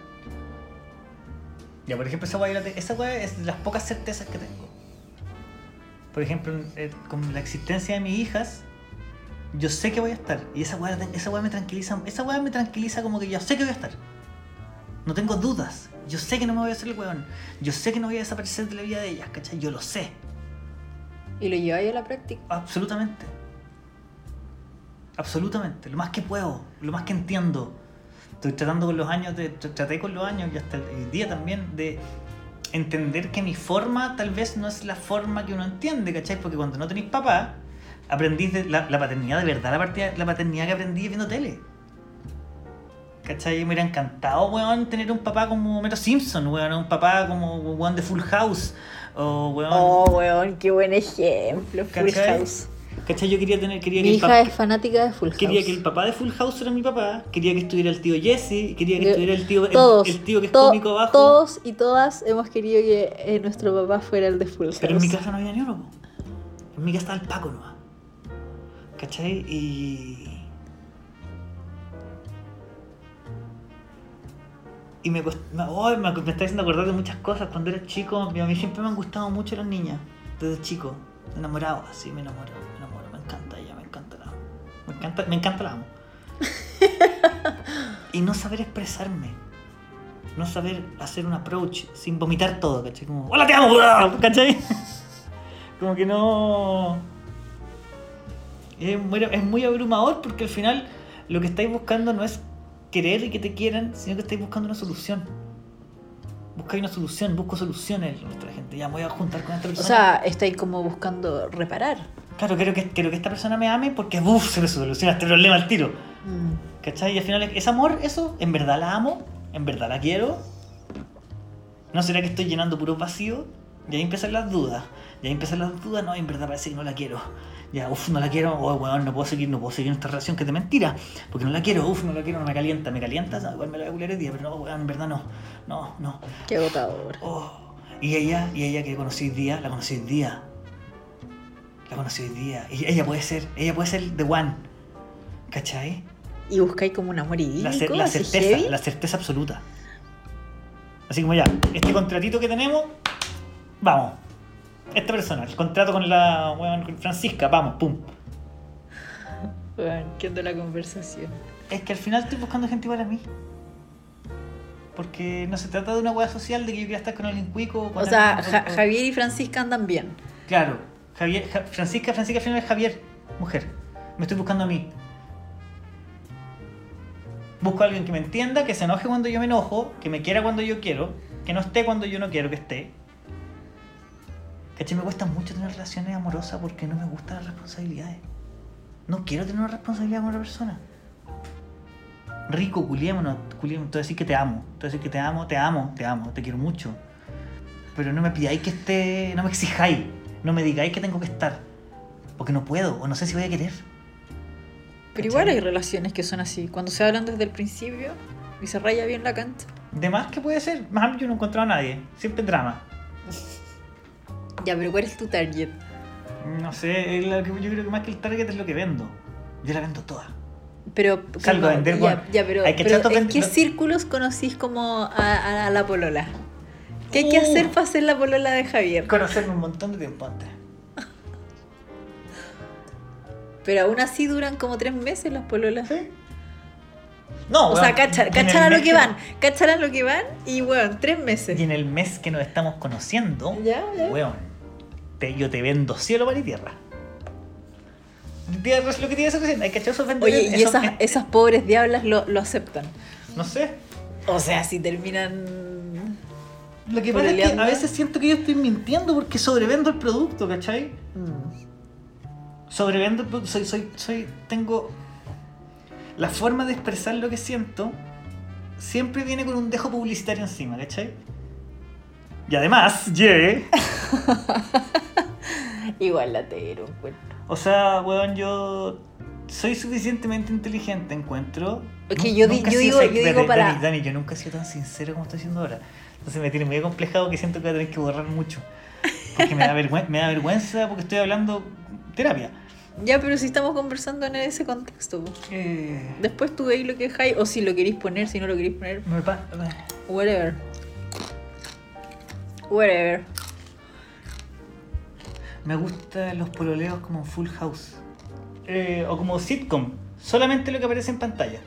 Ya, por ejemplo, esa weá, esa weá es de las pocas certezas que tengo. Por ejemplo, eh, con la existencia de mis hijas, yo sé que voy a estar. Y esa weá, esa weá me tranquiliza. Esa weá me tranquiliza como que yo sé que voy a estar. No tengo dudas. Yo sé que no me voy a hacer el weón. Yo sé que no voy a desaparecer de la vida de ellas, ¿cachai? Yo lo sé. Y lo lleváis a la práctica. Absolutamente. Absolutamente. Lo más que puedo, lo más que entiendo. Estoy tratando con los años, de, tr- traté con los años y hasta el día también de entender que mi forma tal vez no es la forma que uno entiende, ¿cachai? Porque cuando no tenéis papá, aprendís de la, la paternidad de verdad, la, partida- la paternidad que aprendí viendo tele. ¿Cachai? Me hubiera encantado, weón, tener un papá como Homero Simpson, weón, un papá como weón de Full House, o weón... Oh, weón, qué buen ejemplo. Full ¿Cachai? House. ¿Cachai? Yo quería tener, quería Mi que el hija papá... es fanática de Full House. Quería que el papá de Full House era mi papá, quería que estuviera el tío Jesse, quería que Yo- estuviera el tío, el, todos, el tío que es to- cómico abajo. Todos y todas hemos querido que eh, nuestro papá fuera el de Full House. Pero en mi casa no había ni uno. En mi casa estaba el Paco nomás. ¿Cachai? Y. Y me, cost- me, oh, me, me está haciendo acordar de muchas cosas. Cuando era chico, a mí siempre me han gustado mucho las niñas. Desde chico. Enamorado, así me enamoro, me enamoro. Me encanta ella, me encanta la amo. Me encanta, me encanta la amo. y no saber expresarme. No saber hacer un approach sin vomitar todo, ¿cachai? Como, ¡Hola, te amo! ¿cachai? Como que no. Es muy, es muy abrumador porque al final lo que estáis buscando no es querer y que te quieran, sino que estáis buscando una solución. Buscáis una solución, busco soluciones nuestra gente. Ya me voy a juntar con esta O persona. sea, estáis como buscando reparar. claro, quiero que, quiero que esta persona me ame porque uff, se me soluciona este problema al tiro. Mm. ¿Cachai? Y al final es amor, eso, en verdad la amo, en verdad la quiero. ¿No será que estoy llenando puro vacío? Y ahí empiezan las dudas. Y ahí empiezan las dudas, no, en verdad parece que no la quiero. Ya, uff, no la quiero, oh, weón, no puedo seguir, no puedo seguir en esta relación que es de mentira. Porque no la quiero, uff, no la quiero, no me calienta, me calienta, ¿sabes? igual me la voy a culiar el día, pero no, weón, en verdad no. No, no. Qué agotador. Oh. Y ella, y ella que conocí hoy día, la conocí hoy día. La conocí hoy día. Y ella puede ser, ella puede ser the one. ¿Cachai? Y buscáis como un amor La, idílico, cer- la así certeza, heavy. la certeza absoluta. Así como ya, este contratito que tenemos, vamos. Esta persona, el contrato con la weón, con Francisca, vamos, pum. Bueno, ¿qué onda la conversación? Es que al final estoy buscando gente igual a mí. Porque no se trata de una weá social de que yo quiera estar con alguien cuico. con O sea, alguien- Ja- Javier y Francisca andan bien. Claro, Javier, Ja- Francisca, Francisca al final es Javier, mujer. Me estoy buscando a mí. Busco a alguien que me entienda, que se enoje cuando yo me enojo, que me quiera cuando yo quiero, que no esté cuando yo no quiero que esté. ¿Cachai? Me cuesta mucho tener relaciones amorosas porque no me gustan las responsabilidades. No quiero tener una responsabilidad con otra persona. Rico, culiémonos, culiémonos. Te voy a decir que te amo. Te voy a decir que te amo, te amo, te amo, te quiero mucho. Pero no me pidáis que esté, no me exijáis. No me digáis que tengo que estar. Porque no puedo, o no sé si voy a querer. Pero igual hay relaciones que son así. Cuando se hablan desde el principio y se raya bien la cancha. De más que puede ser, más yo no he encontrado a nadie. Siempre drama. Ya, pero ¿cuál es tu target? No sé, yo creo que más que el target es lo que vendo. Yo la vendo toda. Pero, Salgo a vender, ya, bueno. ya, pero, Hay que pero ¿en qué círculos conocís como a, a- a la polola? ¿Qué hay que Uh. hacer para ser la polola de Javier? Conocerme un montón de tiempo antes. Pero aún así duran como tres meses las pololas. ¿Sí? No, O weón, sea, cachan el a lo que van, cachan a lo que van y bueno, tres meses. Y en el mes que nos estamos conociendo, Ya, ya. weón, te- yo te vendo cielo, mar y tierra. Tierra es lo que tienes que hacer. Hay que echar Oye, y esas, esas pobres diablas lo, lo aceptan. No sé. O sea, si terminan. Lo que pasa es que a veces siento que yo estoy mintiendo porque sobrevendo el producto, ¿cachai? Mm. Sobrevendo el producto. Soy, soy, soy, tengo. La forma de expresar lo que siento siempre viene con un dejo publicitario encima, ¿cachai? Y además, ye, Igual latero, encuentro. o sea, weón, yo soy suficientemente inteligente, encuentro. Es que yo di- nunca yo digo- yo Dani, digo para- Dani, yo nunca he sido tan sincero como estoy siendo ahora. Entonces me tiene muy complejado que siento que voy a tener que borrar mucho. Porque me da, vergüenza, me da vergüenza porque estoy hablando terapia. Ya, pero si estamos conversando en ese contexto. Eh, Después tú veis lo que dejáis, o si lo queréis poner, si no lo queréis poner, me pa- whatever. Whatever. Me gustan los pololeos como Full House. Eh, o como sitcom. Solamente lo que aparece en pantalla.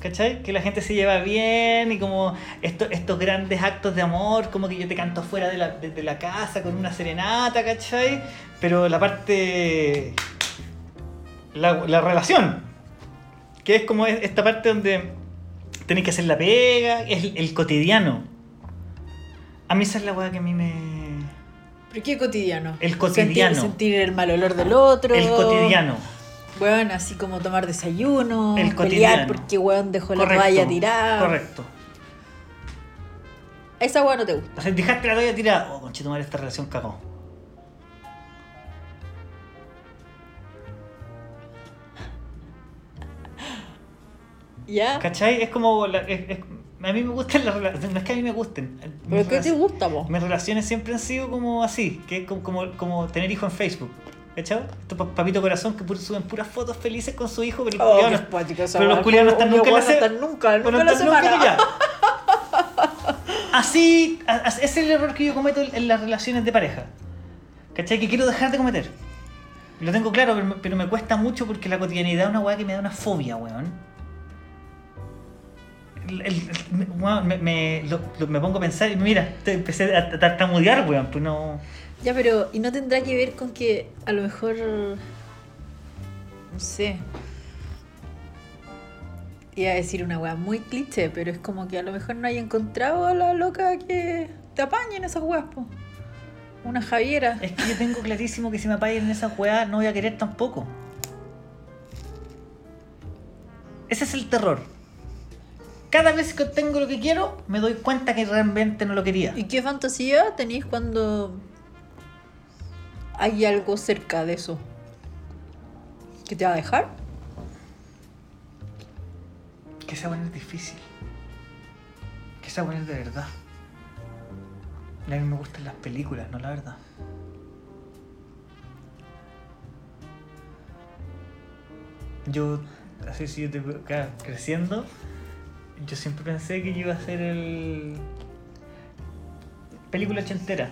¿Cachai? Que la gente se lleva bien y como esto- estos grandes actos de amor, como que yo te canto fuera de la, casa con una serenata, ¿cachai? Pero la parte... La, la relación. Que es como es- esta parte donde tenéis que hacer la pega, es el, el cotidiano. A mí esa es la weá que a mí me... ¿Pero qué cotidiano? El cotidiano. Sentir, sentir el mal olor del otro. El cotidiano. Weón, así como tomar desayuno. El pelear cotidiano. porque weón dejó la toalla tirada. Correcto. Esa weón no te gusta. O sea, dejaste la toalla tirada. Oh, conchetumare, esta relación cagó. ¿Ya? ¿Cachai? Es como. la- es- es- a mí me gustan las relaciones. No es que a mí me gusten. ¿Pero qué te gusta, vos? Mis relaciones siempre han sido como así. Que es como, como, como tener hijo en Facebook. ¿Cachai? Estos pa- papito corazón que suben puras fotos felices con su hijo, pero Oh, simpática esa pero los culiados no están nunca en la weón, no nunca, nunca la semana. Así, a- a- ese es el error que yo cometo en- las relaciones de pareja. ¿Cachai? Que quiero dejar de cometer. Lo tengo claro, pero, me- pero me cuesta mucho porque la cotidianidad es una weá que me da una fobia, weón. El- el- el- me, weón, me- me- lo- lo- me pongo a pensar y mira, te empecé a tartamudear, weón, pues no... Ya, pero ¿y no tendrá que ver con que a lo mejor no sé. Iba a decir una weá muy cliché, pero es como que a lo mejor no hay encontrado a la loca que te apañe en esas weas, po. Una Javiera. Es que yo tengo clarísimo que si me apaguen en esa weá no voy a querer tampoco. Ese es el terror. Cada vez que obtengo lo que quiero, me doy cuenta que realmente no lo quería. ¿Y qué fantasía tenéis cuando hay algo cerca de eso? ¿Que te va a dejar? Que esa no es difícil. Que esa weá es de verdad. A mí me gustan las películas, no la verdad. Yo, así si yo te creciendo, yo siempre pensé que yo iba a ser el. película ochentera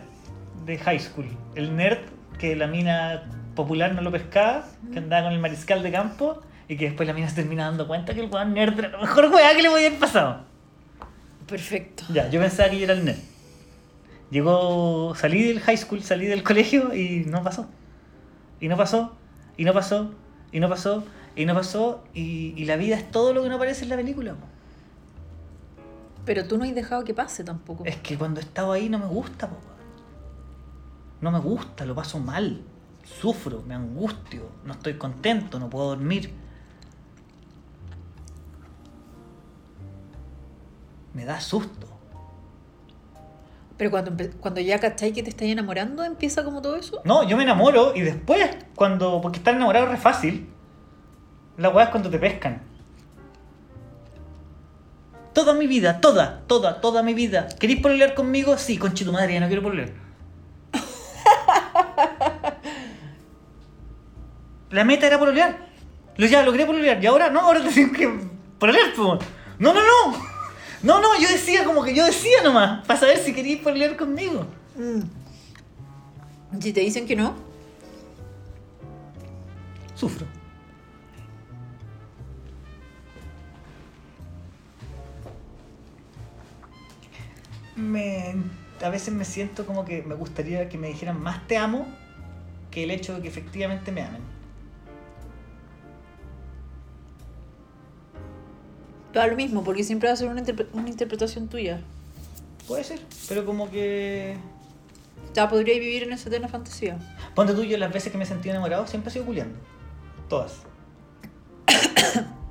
de high school. El nerd que la mina popular no lo pescaba, que andaba con el mariscal de campo y que después la mina se termina dando cuenta que el weón nerd era la mejor weá que le podía haber pasado. Perfecto. Ya, yo pensaba que yo era el nerd. Llegó, salí del high school, salí del colegio y no pasó. Y no pasó, y no pasó, y no pasó. Y no pasó, y, y la vida es todo lo que no aparece en la película. po. Pero tú no has dejado que pase tampoco. Es que cuando he estado ahí no me gusta, po. No me gusta, lo paso mal. Sufro, me angustio, no estoy contento, no puedo dormir. Me da susto. Pero cuando, cuando ya cachai que te estás enamorando, empieza como todo eso. No, yo me enamoro y después, cuando. Porque estar enamorado es re fácil. La weá es cuando te pescan. Toda mi vida, toda, toda, toda mi vida. ¿Queréis pololear conmigo? Sí, conche tu madre, ya no quiero pololear. La meta era pololear. Lo ya logré pololear. Y ahora no, ahora tengo que pololear, po. No, no, no. No, no, yo decía como que yo decía nomás. Para saber si queríais pololear conmigo. Si te dicen que no, Sufro. Me, a veces me siento como que me gustaría que me dijeran más te amo que el hecho de que efectivamente me amen. da lo mismo, porque siempre va a ser una, interpre- una interpretación tuya. Puede ser, pero como que... Sea, podría vivir en esa eterna fantasía. Ponte tú, yo las veces que me he sentido enamorado siempre he sido culiando. Todas.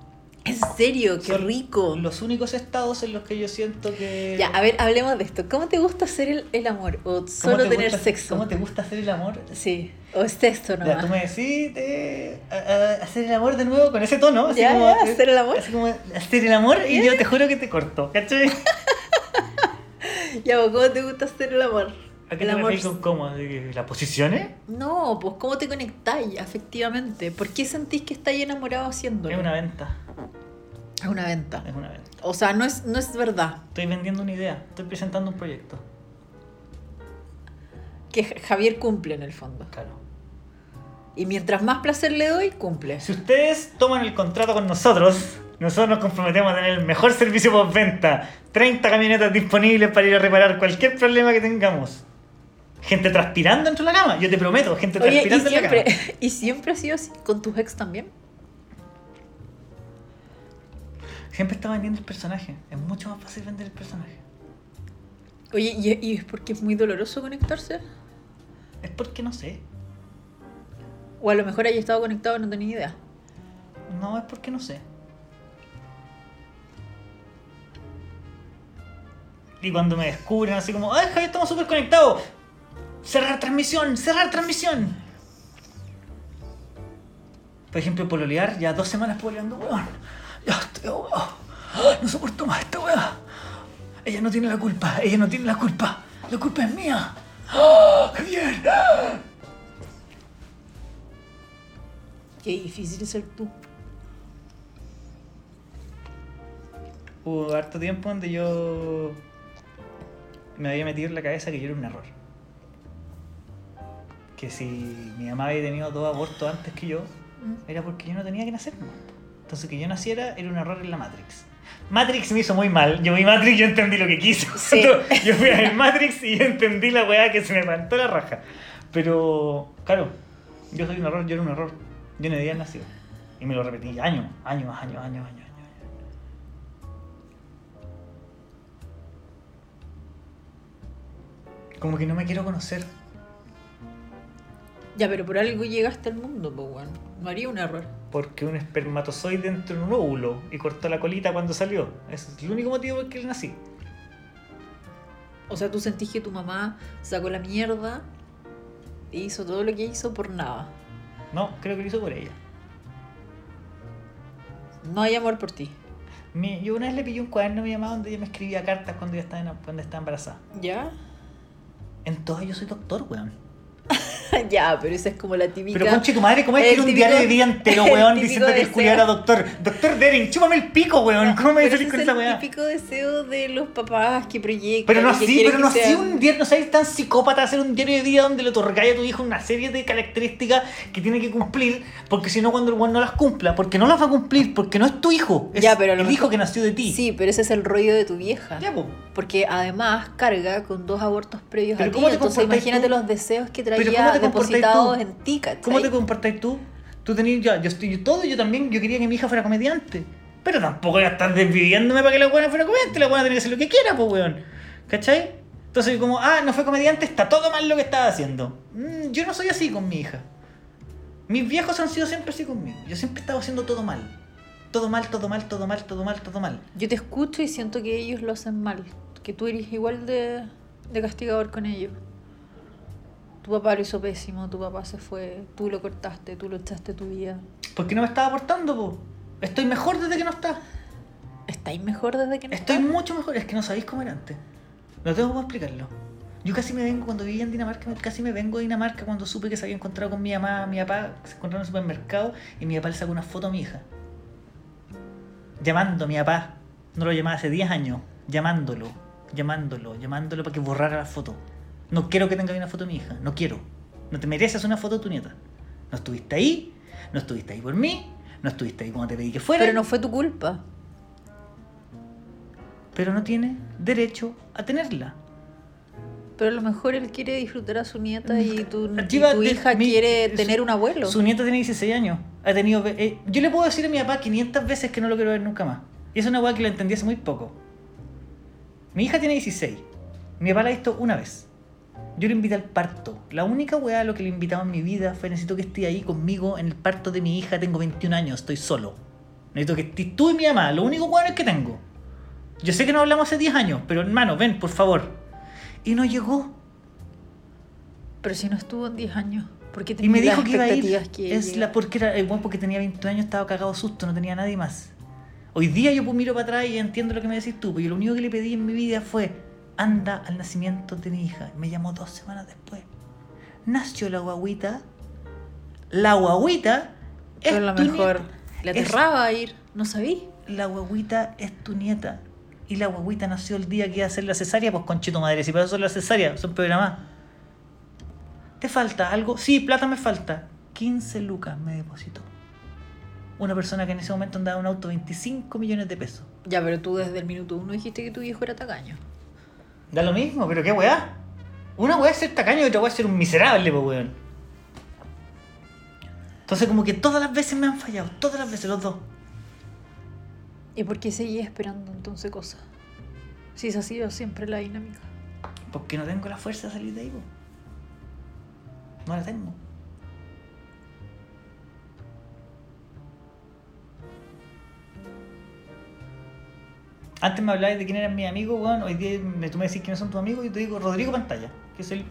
En serio, qué Son rico. Los únicos estados en los que yo siento que... Ya, a ver, hablemos de esto. ¿Cómo te gusta hacer el, el amor? ¿O ¿Cómo solo te tener gusta- sexo? ¿Cómo te gusta hacer el amor? Sí, o es Ya, nomás. tú me decís a- a- hacer el amor de nuevo con ese tono. Así Ya, como, ya, hacer el amor. Así como hacer el amor y yo te juro que te corto, ¿cachai? Ya, ¿cómo te gusta hacer el amor? ¿A qué el te amor. con cómo? ¿De que ¿Las posiciones? No, pues ¿cómo te conectáis afectivamente? ¿Por qué sentís que estáis enamorado haciéndolo? Es una venta. Es una venta. Es una venta. O sea, no es, no es verdad. Estoy vendiendo una idea. Estoy presentando un proyecto. Que Ja- Javier cumple en el fondo. Claro. Y mientras más placer le doy, cumple. Si ustedes toman el contrato con nosotros, nosotros nos comprometemos a tener el mejor servicio postventa. 30 camionetas disponibles para ir a reparar cualquier problema que tengamos. Gente transpirando dentro de la cama. Yo te prometo, gente Oye, y transpirando en la cama. y siempre ha sido así con tus ex también. Siempre está vendiendo el personaje. Es mucho más fácil vender el personaje. Oye, ¿y, y es porque es muy doloroso conectarse? Es porque no sé. O a lo mejor haya estado conectado y no tenía idea. No, es porque no sé. Y cuando me descubren así como, ¡ay, Javier, estamos súper conectados! ¡Cerrar transmisión! ¡Cerrar transmisión! Por ejemplo, pololear, ya dos semanas pololeando, weón. Ya estoy ahogado. No soporto más esta weá. Ella no tiene la culpa, ella no tiene la culpa. La culpa es mía. ¡Ah, Javier! Qué difícil ser tú. Hubo harto tiempo donde yo me había metido en la cabeza que yo era un error. Que si mi mamá había tenido dos abortos antes que yo, era porque yo no tenía que nacer. Entonces que yo naciera era un error en la Matrix. Matrix me hizo muy mal. Yo vi Matrix y yo entendí lo que quiso. Sí. Yo fui a ver Matrix y yo entendí la weá que se me levantó la raja. Pero, claro, yo soy un error, yo era un error. Yo no debía nacido. Y me lo repetí años, años, años, años, años, años. Como que no me quiero conocer. Ya, pero por algo llegaste al mundo, pues, weón. No haría un error. Porque un espermatozoide entró en un óvulo y cortó la colita cuando salió. Ese es el único motivo por el que nací. O sea, tú sentís que tu mamá sacó la mierda e hizo todo lo que hizo por nada. No, creo que lo hizo por ella. No hay amor por ti. Yo una vez le pillé un cuaderno a mi mamá donde ella me escribía cartas cuando ella estaba, en- cuando estaba embarazada. ¿Ya? En todas yo soy doctor, weón. ya, pero esa es como la típica. Pero conche tu madre, ¿cómo es El que era un típico- diario de día entero, el weón, diciendo que el culiado era doctor? Doctor Dering, chúpame el pico, weón. ¿Cómo me ese con es esa el weá? típico deseo de los papás que proyectan. Pero no así, pero no así un diario, no seas tan psicópata hacer un diario de vida donde le otorgáis a tu hijo una serie de características que tiene que cumplir, porque si no cuando el weón no las cumpla, porque no las va a cumplir, porque no es tu hijo, es Ya, pero el hijo que nació de ti. Sí, pero ese es el rollo de tu vieja. Ya, po. Porque además carga con dos abortos previos a ti. ¿cómo te Entonces imagínate los deseos que traía ¿cómo te comportáis depositados en ti, ¿cachai? ¿Cómo te comportas tú? Tú tenías, yo, yo estoy yo todo, yo también, yo quería que mi hija fuera comediante. Pero tampoco iba a estar desviviéndome para que la buena fuera comediante, la buena tenía que hacer lo que quiera, pues weón. ¿Cachai? Entonces como, ah, no fue comediante, está todo mal lo que estaba haciendo. Mm, yo no soy así con mi hija. Mis viejos han sido siempre así conmigo. Yo siempre he estado haciendo todo mal. Todo mal, todo mal, todo mal, todo mal, todo mal. Yo te escucho y siento que ellos lo hacen mal. Que tú eres igual de, de castigador con ellos. Tu papá lo hizo pésimo, tu papá se fue, tú lo cortaste, tú lo echaste tu vida. Porque no me estaba aportando, po. Estoy mejor desde que no está. ¿Estáis mejor desde que no Estoy mucho mejor. Es que no sabéis cómo era antes. No tengo cómo explicarlo. Yo casi me vengo, cuando vivía en Dinamarca, casi me vengo de Dinamarca cuando supe que se había encontrado con mi mamá, mi papá, se encontraron en el supermercado y mi papá le sacó una foto a mi hija. Llamando a mi papá. No lo llamaba hace 10 años. Llamándolo, llamándolo, llamándolo para que borrara la foto. No quiero que tenga una foto de mi hija. No quiero. No te mereces una foto de tu nieta. No estuviste ahí, no estuviste ahí por mí, no estuviste ahí cuando te pedí que fuera. Pero no fue tu culpa. pero no tiene derecho a tenerla. Pero a lo mejor él quiere disfrutar a su nieta y tu, y tu hija mi- quiere su- tener un abuelo. Su nieta tiene 16 años. Ha tenido, eh, yo le puedo decir a mi papá 500 veces que no lo quiero ver nunca más. Y es una weá que la entendí hace muy poco. Mi hija tiene 16. Mi papá la ha visto una vez. Yo le invité al parto. La única weá a lo que le invitaba en mi vida fue necesito que esté ahí conmigo en el parto de mi hija. Tengo 21 años, estoy solo. Necesito que estés tú y mi mamá. Lo único bueno es que tengo. Yo sé que no hablamos hace 10 años, pero hermano, ven, por favor. Y no llegó. Pero si no estuvo en 10 años, ¿por qué Y me dijo que iba a ir. que Es la porque era el porque tenía 20 años, estaba cagado susto, no tenía nadie más. Hoy día yo pues miro para atrás y entiendo lo que me decís tú, pero yo lo único que le pedí en mi vida fue anda al nacimiento de mi hija. Me llamó dos semanas después. Nació la guaguita. La guaguita es Pero a lo tu mejor nieta. le Es- aterraba a ir, no sabí. La guaguita es tu nieta. Y la guaguita nació el día que iba a hacer la cesárea, pues conchito madre, si para eso son las cesáreas, son programadas. ¿Te falta algo? Sí, plata me falta. 15 lucas me depositó. Una persona que en ese momento andaba en un auto 25 millones de pesos. Ya, pero tú desde el minuto uno dijiste que tu viejo era tacaño. Da lo mismo, pero qué weá. Una weá es ser tacaño y otra weá es ser un miserable, pues weón. Entonces como que todas las veces me han fallado, todas las veces, los dos. ¿Y por qué seguía esperando entonces cosas? Si esa ha sido siempre la dinámica. Porque no tengo la fuerza de salir de ahí, po. No la tengo. Antes me hablabas de quién eran mis amigos, weón. Hoy día me, tú me decís quiénes son tus amigos y te digo Rodrigo Pantalla, que es el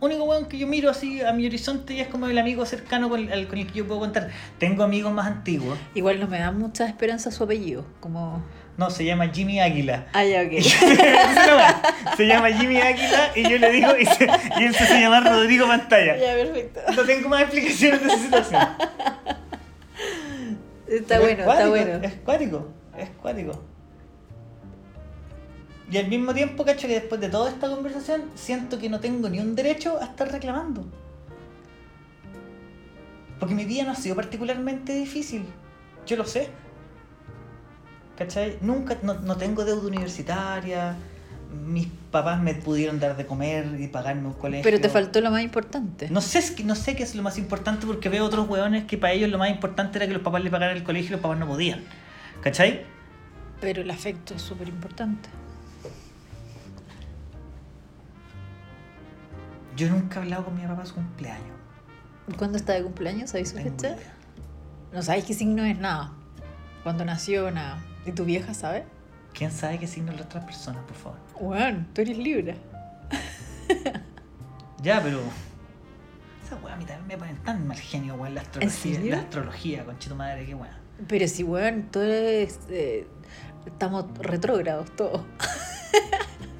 único weón que yo miro así a mi horizonte y es como el amigo cercano con el, con el que yo puedo contar. Tengo amigos más antiguos. Igual no me da mucha esperanza su apellido. Como. No, se llama Jimmy Águila. Ah, ya, ok. se llama Jimmy Águila y yo le digo y, se, y él se hace llamar Rodrigo Pantalla. ya, perfecto. No tengo más explicaciones de esa situación. Está Pero bueno, es está bueno. Es cuático, es cuático. Y al mismo tiempo, cacho, que después de toda esta conversación, siento que no tengo ni un derecho a estar reclamando. Porque mi vida no ha sido particularmente difícil. Yo lo sé. ¿Cachai? Nunca, no, no tengo deuda universitaria. Mis papás me pudieron dar de comer y pagarme un colegio. Pero te faltó lo más importante. No sé, no sé qué es lo más importante porque veo otros hueones que para ellos lo más importante era que los papás le pagaran el colegio y los papás no podían. ¿Cachai? Pero el afecto es súper importante. Yo nunca he hablado con mi papá su cumpleaños. ¿Cuándo está de cumpleaños? ¿Sabéis su fecha? No sabéis qué signo es nada. Cuando nació, nada. ¿Y tu vieja sabe? ¿Quién sabe qué signo las otras personas, por favor? Bueno, tú eres libre. Ya, pero. Esa weá a mí también me ponen tan mal genio, weón, la astrología. La astrología, conchito madre, qué weá. Pero si, weón, tú eres. eh, estamos retrógrados todos.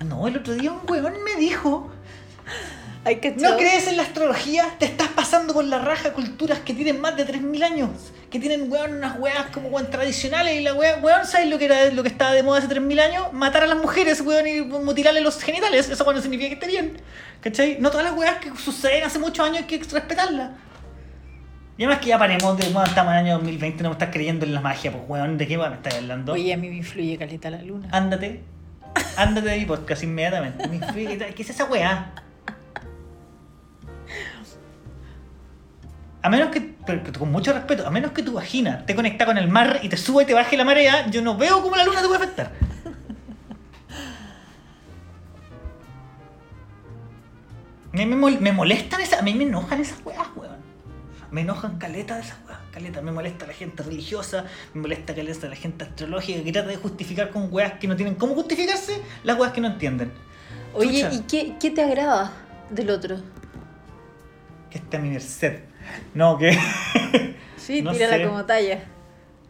No, el otro día un weón me dijo. ¿No crees en la astrología? Te estás pasando con la raja culturas que tienen más de 3.000 años. Que tienen, weón, unas weas como weón, tradicionales. Y la wea, weón, ¿sabes lo que, era, lo que estaba de moda hace 3.000 años? Matar a las mujeres, weón, y mutilarle los genitales. Eso, bueno, significa que esté bien. ¿Cachai? No todas las weas que suceden hace muchos años hay que respetarlas. Y además que ya paremos de, weón, estamos en el año 2020, no me estás creyendo en la magia, pues, weón, ¿de qué weón me estás hablando? Oye, a mí me influye caleta la luna. Ándate. Ándate de mi podcast inmediatamente. Me influye- ¿Qué es esa weá? A menos que pero, pero con mucho respeto, a menos que tu vagina te conecta con el mar y te suba y te baje la marea, yo no veo cómo la luna te puede afectar. Me, me, mol- me molestan esas, a mí me enojan esas weas, weón. Me enojan caleta de esas weas, caleta. Me molesta la gente religiosa, me molesta caleta la gente astrológica que trata de justificar con weas que no tienen cómo justificarse las weas que no entienden. Oye, Chucha. ¿y qué, qué te agrada del otro? Que esté a mi merced. No, que. Sí, No tírala sé. como talla.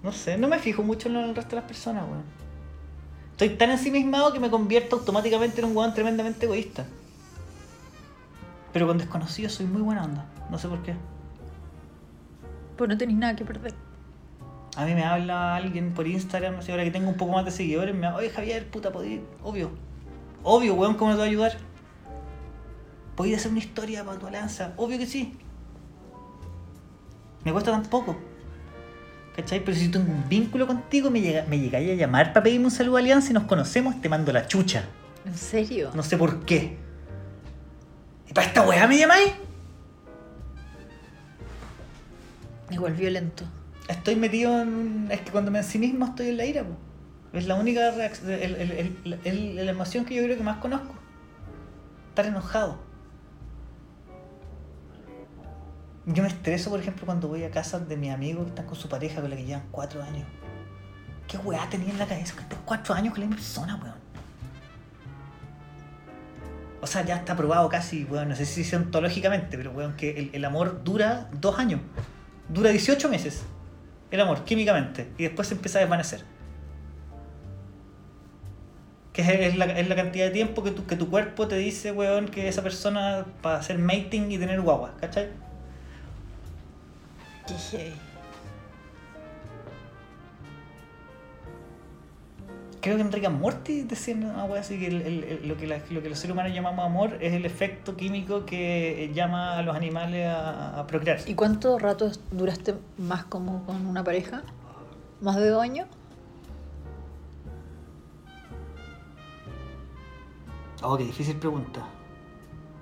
No sé, no me fijo mucho en el resto de las personas, weón. Estoy tan ensimismado que me convierto automáticamente en un weón tremendamente egoísta. Pero con desconocidos soy muy buena onda. No sé por qué. Pues no tenéis nada que perder. A mí me habla alguien por Instagram, no sé, ahora que tengo un poco más de seguidores, me habla, oye Javier, puta, podí, obvio. Obvio, weón, ¿cómo te voy a ayudar? ¿Podías hacer una historia para tu alianza? Obvio que sí. Me cuesta tan poco. ¿Cachai? Pero si tengo un vínculo contigo, me, llega, me llegáis a llamar para pedirme un saludo a Alianza y nos conocemos, te mando la chucha. ¿En serio? No sé por qué. ¿Y para esta weá me llamáis? Igual violento. Estoy metido en. Es que cuando me en sí estoy en la ira, po. Es la única reacción, el- el- el- la emoción que yo creo que más conozco. Estar enojado. Yo me estreso, por ejemplo, cuando voy a casa de mis amigos que están con su pareja con la que llevan cuatro años. ¿Qué weá tenía en la cabeza que cuatro años con la misma persona, weón? O sea, ya está probado casi, weón, no sé si ontológicamente, pero weón, que el, amor dura dos años. Dura 18 meses. El amor, químicamente. Y después se empieza a desvanecer. Que es, es la, es la cantidad de tiempo que tu, que tu cuerpo te dice, weón, que esa persona para hacer mating y tener guagua, ¿cachai? Qué heavy. Creo que Enrique Morty decía una así que el- el- el- lo, que la- lo que los seres humanos llamamos amor es el efecto químico que eh, llama a los animales a, a procrear. ¿Y cuánto rato duraste más como con una pareja? ¿Más de dos años? Oh, qué difícil pregunta.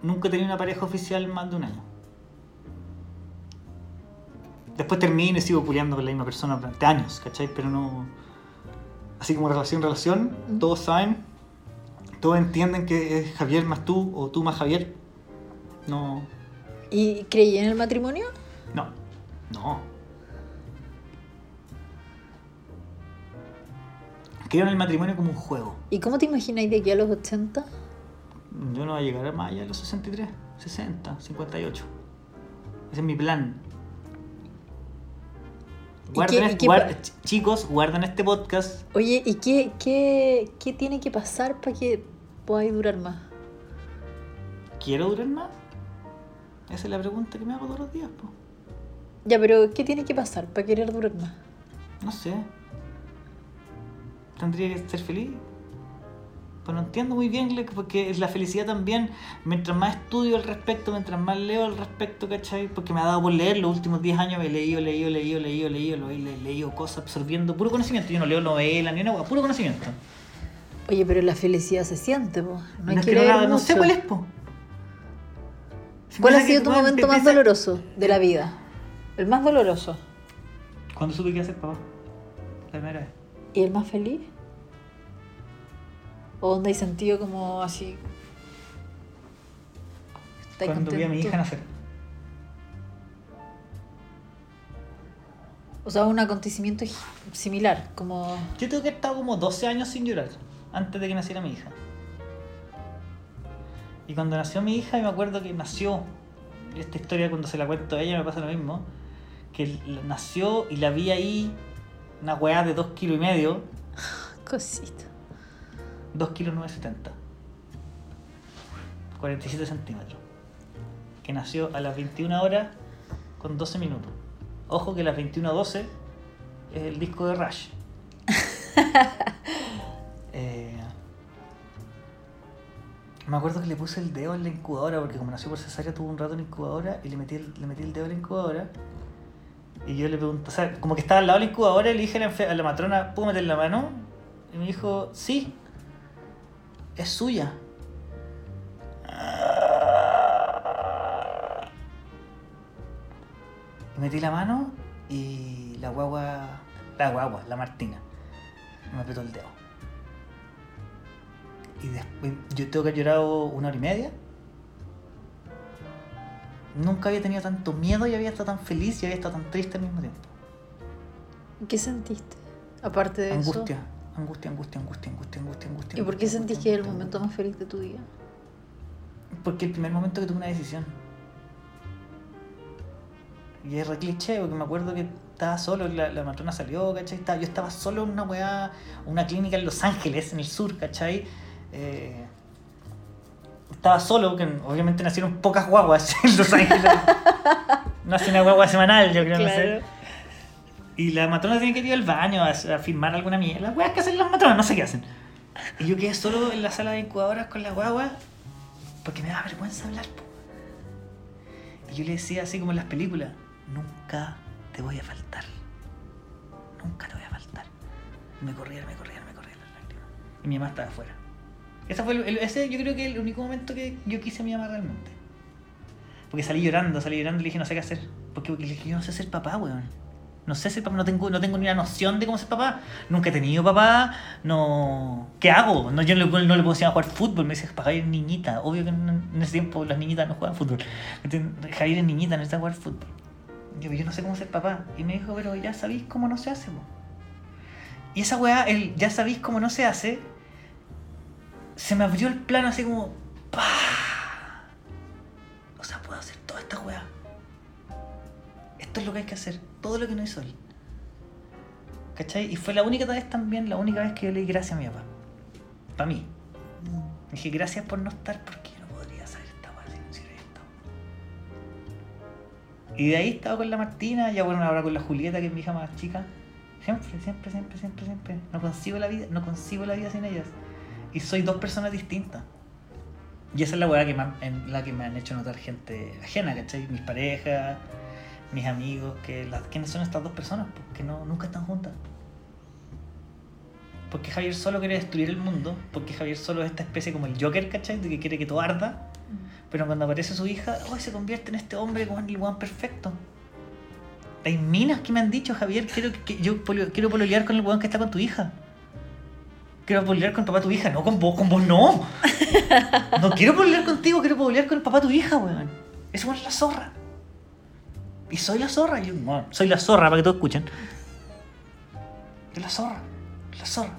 Nunca he tenido una pareja oficial más de un año. Después termino y sigo puleando con la misma persona durante años, ¿cachai? Pero no. Así como relación, relación, Mm. todos saben, todos entienden que es Javier más tú o tú más Javier. No. ¿Y creí en el matrimonio? No. No. Creo en el matrimonio como un juego. ¿Y cómo te imagináis de aquí a los 80? Yo no voy a llegar más allá de los 63, 60, 58. Ese es mi plan. ¿Y Guarden qué- y este- qué guar- pa- ch- chicos, guarden este podcast. Oye, ¿y qué, qué, qué tiene que pasar para que podáis durar más? ¿Quiero durar más? Esa es la pregunta que me hago todos los días. po. Ya, pero ¿qué tiene que pasar para querer durar más? No sé. Tendría que ser feliz. Pero no entiendo muy bien, porque la felicidad también, mientras más estudio al respecto, mientras más leo al respecto, ¿cachai? Porque me ha dado por leer los últimos 10 años, he leído, leído, leído, leído, leído, lo he le- leído cosas, absorbiendo puro conocimiento. Yo no leo novela ni una hueá, puro conocimiento. Oye, pero la felicidad se siente, po. No hay es que no, no sé cuál es, po. Si ¿Cuál ha sido tu momento más doloroso de la vida? El más doloroso. Cuando supe que ser papá. La primera vez. ¿Y el más feliz? ¿O donde hay sentido como así? ¿Estáis Cuando vi a mi hija nacer. O sea, un acontecimiento similar, como... Yo tengo que haber estado como 12 años sin llorar, antes de que naciera mi hija. Y cuando nació mi hija, y me acuerdo que nació, esta historia cuando se la cuento a ella me pasa lo mismo, que nació y la vi ahí, una weá de 2 kilos y medio, Cosita. 2 kilos 970. 47 centímetros. Que nació a las 21 horas con 12 minutos. Ojo que las 21.12 es el disco de Rush. Eh, me acuerdo que le puse el dedo en la incubadora porque como nació por cesárea tuvo un rato en la incubadora y le metí el, le metí el dedo en la incubadora. Y yo le pregunté, o sea, como que estaba al lado de la incubadora y le dije a la, a la matrona, ¿puedo meter la mano? Y me dijo, sí, es suya. Metí la mano y la guagua, la guagua, la Martina, me apretó el dedo. Y después, yo tengo que haber llorado una hora y media. Nunca había tenido tanto miedo y había estado tan feliz y había estado tan triste al mismo tiempo. ¿Qué sentiste? Aparte de Angustia, angustia, angustia, angustia, angustia, angustia, angustia. eso. ¿Y por qué angustia, sentís angustia, que es el angustia, momento más feliz de tu vida? Porque el primer momento que tuve una decisión. Y es re cliché, porque me acuerdo que estaba solo, la, la matrona salió, ¿cachai? Estaba- yo estaba solo en una weá, una clínica en Los Ángeles, en el sur, ¿cachai? Eh, estaba solo, que obviamente nacieron pocas guaguas en Los Ángeles. Nace una guagua semanal, yo creo, no sé. Y la matrona tiene que ir al baño a, a firmar alguna mierda. Las weas que hacen las matronas, no sé qué hacen. Y yo quedé solo en la sala de incubadoras con la guagua porque me daba vergüenza hablar. po. Y yo le decía así como en las películas, nunca te voy a faltar. Nunca te voy a faltar. Me corrían, me corrían, me corrían las lágrimas. Y mi mamá estaba afuera. Ese fue ese yo creo que el único momento que yo quise a mi mamá realmente. Porque salí llorando, salí llorando y le dije no sé qué hacer. Porque, yo no sé ser papá, weón. No sé ser papá, no tengo, no tengo ni una noción de cómo ser papá. Nunca he tenido papá, no... ¿Qué hago? No, yo no le, puedo enseñar a jugar fútbol, me dice Javier es niñita. Obvio que en, ese tiempo las niñitas no juegan fútbol. Javier es niñita, necesita jugar fútbol. Yo, yo no sé cómo ser papá. Y me dijo, pero ya sabéis cómo no se hace. Y esa weá, el ya sabéis cómo no se hace, se me abrió el plano así como... ¡pah! O sea, puedo hacer toda esta weá. Esto es lo que hay que hacer. Todo lo que no hizo él. ¿Cachai? Y fue la única vez también, la única vez que yo le di gracias a mi papá. Para mí. Dije, gracias por no estar porque yo no podría saber esta weá si no hubiera estado. Y de ahí estaba con la Martina, ya bueno, ahora con la Julieta, que es mi hija más chica. Siempre, siempre, siempre, siempre, siempre. No consigo la vida, no consigo la vida sin ellas. Y soy dos personas distintas. Y esa es la weá que en la que me han hecho notar gente ajena, ¿cachai? Mis parejas, mis amigos, que las, ¿quiénes son estas dos personas? Porque no, nunca están juntas. Porque Javier solo quiere destruir el mundo, porque Javier solo es esta especie como el Joker, ¿cachai? De que quiere que todo arda. Pero cuando aparece su hija, ¡ay! se convierte en este hombre como el weón perfecto. Hay minas que me han dicho, Javier, quiero, que, yo polio- quiero pololear con el weón que está con tu hija. Quiero pololear con el papá tu hija. No, con vos, con vos no. No quiero pololear contigo, quiero pololear con el papá tu hija, weón. Weón es la zorra. Y soy la zorra. Yo, bueno, soy la zorra, para que todos escuchen. Es la zorra. La zorra.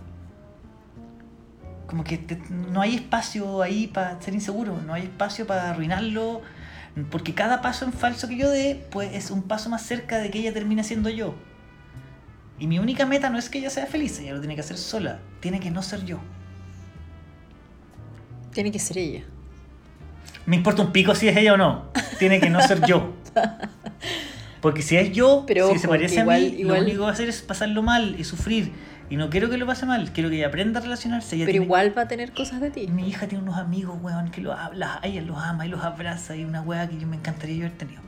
Como que te- no hay espacio ahí para ser inseguro, no hay espacio para arruinarlo, porque cada paso en falso que yo dé, pues es un paso más cerca de que ella termine siendo yo. Y mi única meta no es que ella sea feliz, ella lo tiene que hacer sola, tiene que no ser yo. Tiene que ser ella. Me importa un pico si es ella o no, tiene que no ser yo. Porque si es yo, Pero si se ojo, parece que a mí, igual- igual- lo único que va a hacer es pasarlo mal y sufrir. Y no quiero que lo pase mal, quiero que ella aprenda a relacionarse. Ella Pero tiene- igual va a tener cosas de ti. Mi hija tiene unos amigos, weón, que los habla, ella los ama y los abraza y una weá que yo me encantaría yo haber tenido.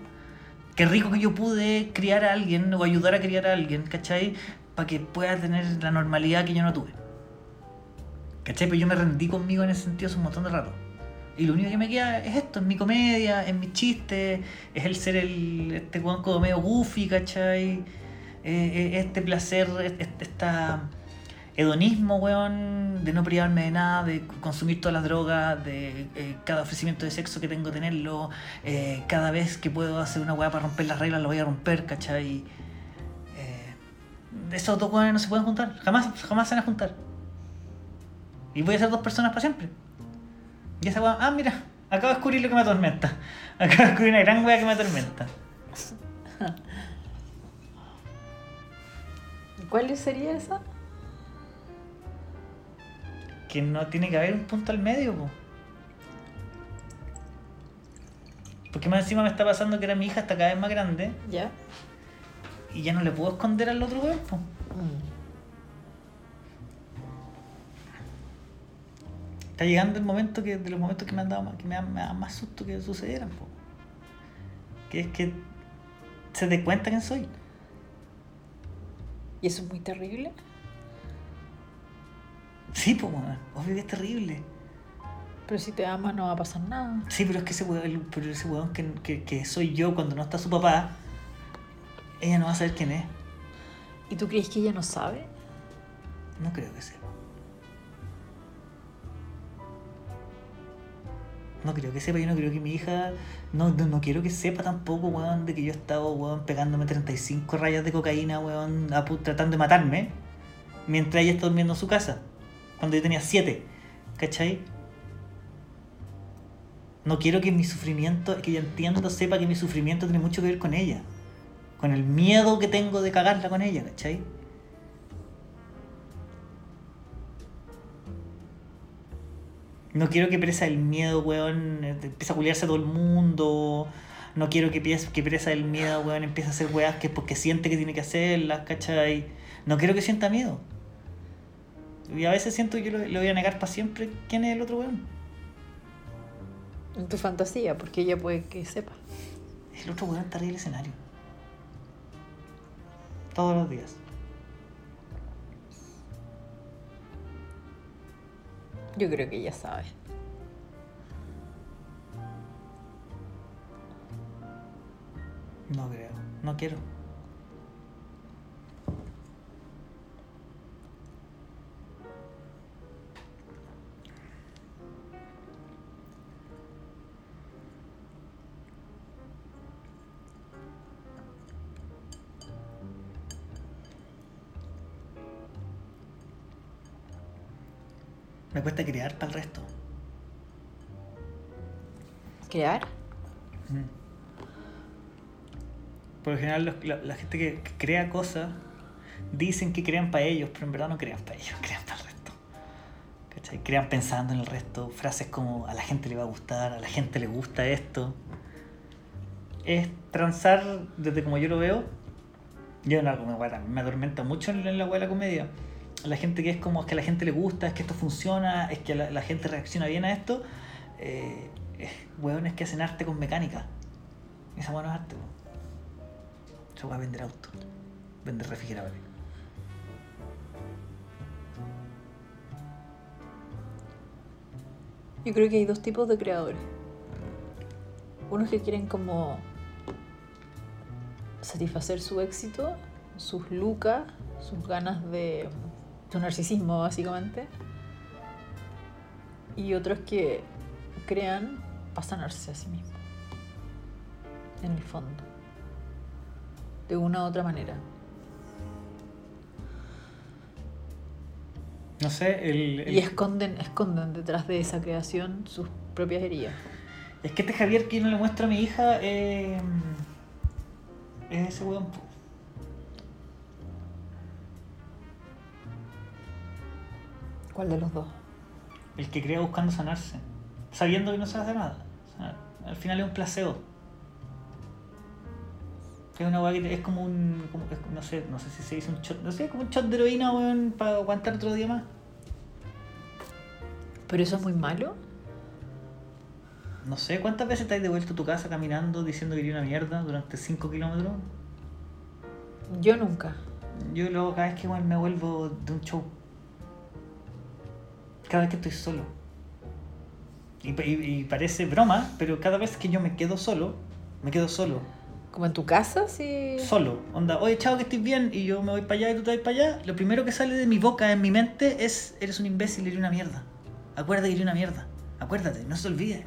Qué rico que yo pude criar a alguien o ayudar a criar a alguien, ¿cachai? Para que pueda tener la normalidad que yo no tuve. ¿Cachai? Pero yo me rendí conmigo en ese sentido hace un montón de rato. Y lo único que me queda es esto, es mi comedia, es mi chiste, es el ser el, este como medio goofy, ¿cachai? Eh, eh, este placer, este, esta hedonismo, weón, de no privarme de nada, de consumir todas las drogas, de eh, cada ofrecimiento de sexo que tengo tenerlo, eh, cada vez que puedo hacer una weá para romper las reglas, lo voy a romper, ¿cachai? Eh, esos dos weones no se pueden juntar, jamás, jamás se van a juntar. Y voy a ser dos personas para siempre. Y esa weá, ah, mira, acabo de descubrir lo que me atormenta. Acabo de descubrir una gran weá que me atormenta. ¿Cuál sería esa? Que no tiene que haber un punto al medio, po. Porque más encima me está pasando que era mi hija está cada vez más grande ¿Ya? y ya no le puedo esconder al otro weón, po. Está llegando el momento que, de los momentos que me han dado más, que me dan, me dan más susto que sucedieran, po. Que es que se dé cuenta quién soy. ¿Y eso es muy terrible? Sí, po, weón. Obvio que es terrible. Pero si te ama no va a pasar nada. Sí, pero es que ese weón, pero ese weón que, que, que soy yo cuando no está su papá, ella no va a saber quién es. ¿Y tú crees que ella no sabe? No creo que sepa. No creo que sepa, yo no creo que mi hija. No, no, quiero que sepa tampoco, weón, de que yo estaba, weón, pegándome 35 rayas de cocaína, weón, tratando de matarme. Mientras ella está durmiendo en su casa. Cuando yo tenía 7. ¿Cachai? No quiero que mi sufrimiento, que ella entienda, sepa que mi sufrimiento tiene mucho que ver con ella. Con el miedo que tengo de cagarla con ella, ¿cachai? No quiero que presa el miedo, weón, eh, empiece a culiarse a todo el mundo. No quiero que, que presa el miedo, weón, empiece a hacer weas que es porque siente que tiene que hacerlas, ¿cachai? No quiero que sienta miedo. Y a veces siento que yo le le voy a negar para siempre quién es el otro weón. En tu fantasía, porque ella puede que sepa. El otro weón está arriba del escenario. Todos los días. Yo creo que ella sabe. No creo. No quiero. Me cuesta crear para el resto. ¿Crear? Por lo general, los- la, la gente que, que crea cosas dicen que crean para ellos, pero en verdad no crean para ellos, crean para el resto. ¿Cachai? Crean pensando en el resto. Frases como a la gente le va a gustar, a la gente le gusta esto. Es transar, desde como yo lo veo, yo en algo me, me atormenta mucho en la, wea de la comedia. La gente que es como es que a la gente le gusta, es que esto funciona, es que la, la gente reacciona bien a esto. Eh, es hueones que hacen arte con mecánica. Esa hueá no es arte. Esa hueá es vender autos, vender refrigeradores. Yo creo que hay dos tipos de creadores. Unos que quieren como satisfacer su éxito, sus lucas, sus ganas de su narcisismo básicamente. Y otros que crean para sanarse a sí mismos. En el fondo. De una u otra manera. No sé, el, el- Y esconden, esconden detrás de esa creación sus propias heridas. es que este Javier que yo no le muestro a mi hija eh, es ese weón. ¿Cuál de los dos? El que crea buscando sanarse, sabiendo que no se hace nada. O sea, al final es un placebo. Es una weá que es como un. como- es- no sé, no sé si se dice un shot. No sé, como un shot de heroína, weón, para aguantar otro día más. ¿Pero eso es muy malo? No sé, ¿cuántas veces te has devuelto a tu casa caminando diciendo que eres una mierda durante 5 kilómetros? Yo nunca. Yo luego cada vez que me vuelvo de un show. Cada vez que estoy solo. Y, y- y parece broma, pero cada vez que yo me quedo solo, me quedo solo. ¿Como en tu casa? Sí. Solo. Onda, oye, chao, que estés bien. Y yo me voy para allá y tú te vas para allá. Lo primero que sale de mi boca, en mi mente, es: eres un imbécil, eres una mierda. Acuérdate que eres una mierda. Acuérdate, no se olvide.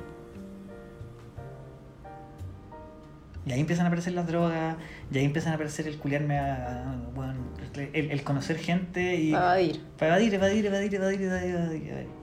Y ahí empiezan a aparecer las drogas, y ahí empiezan a aparecer el culiarme a. bueno, el, el conocer gente y. Para evadir. Para evadir, evadir, evadir, evadir, evadir, evadir.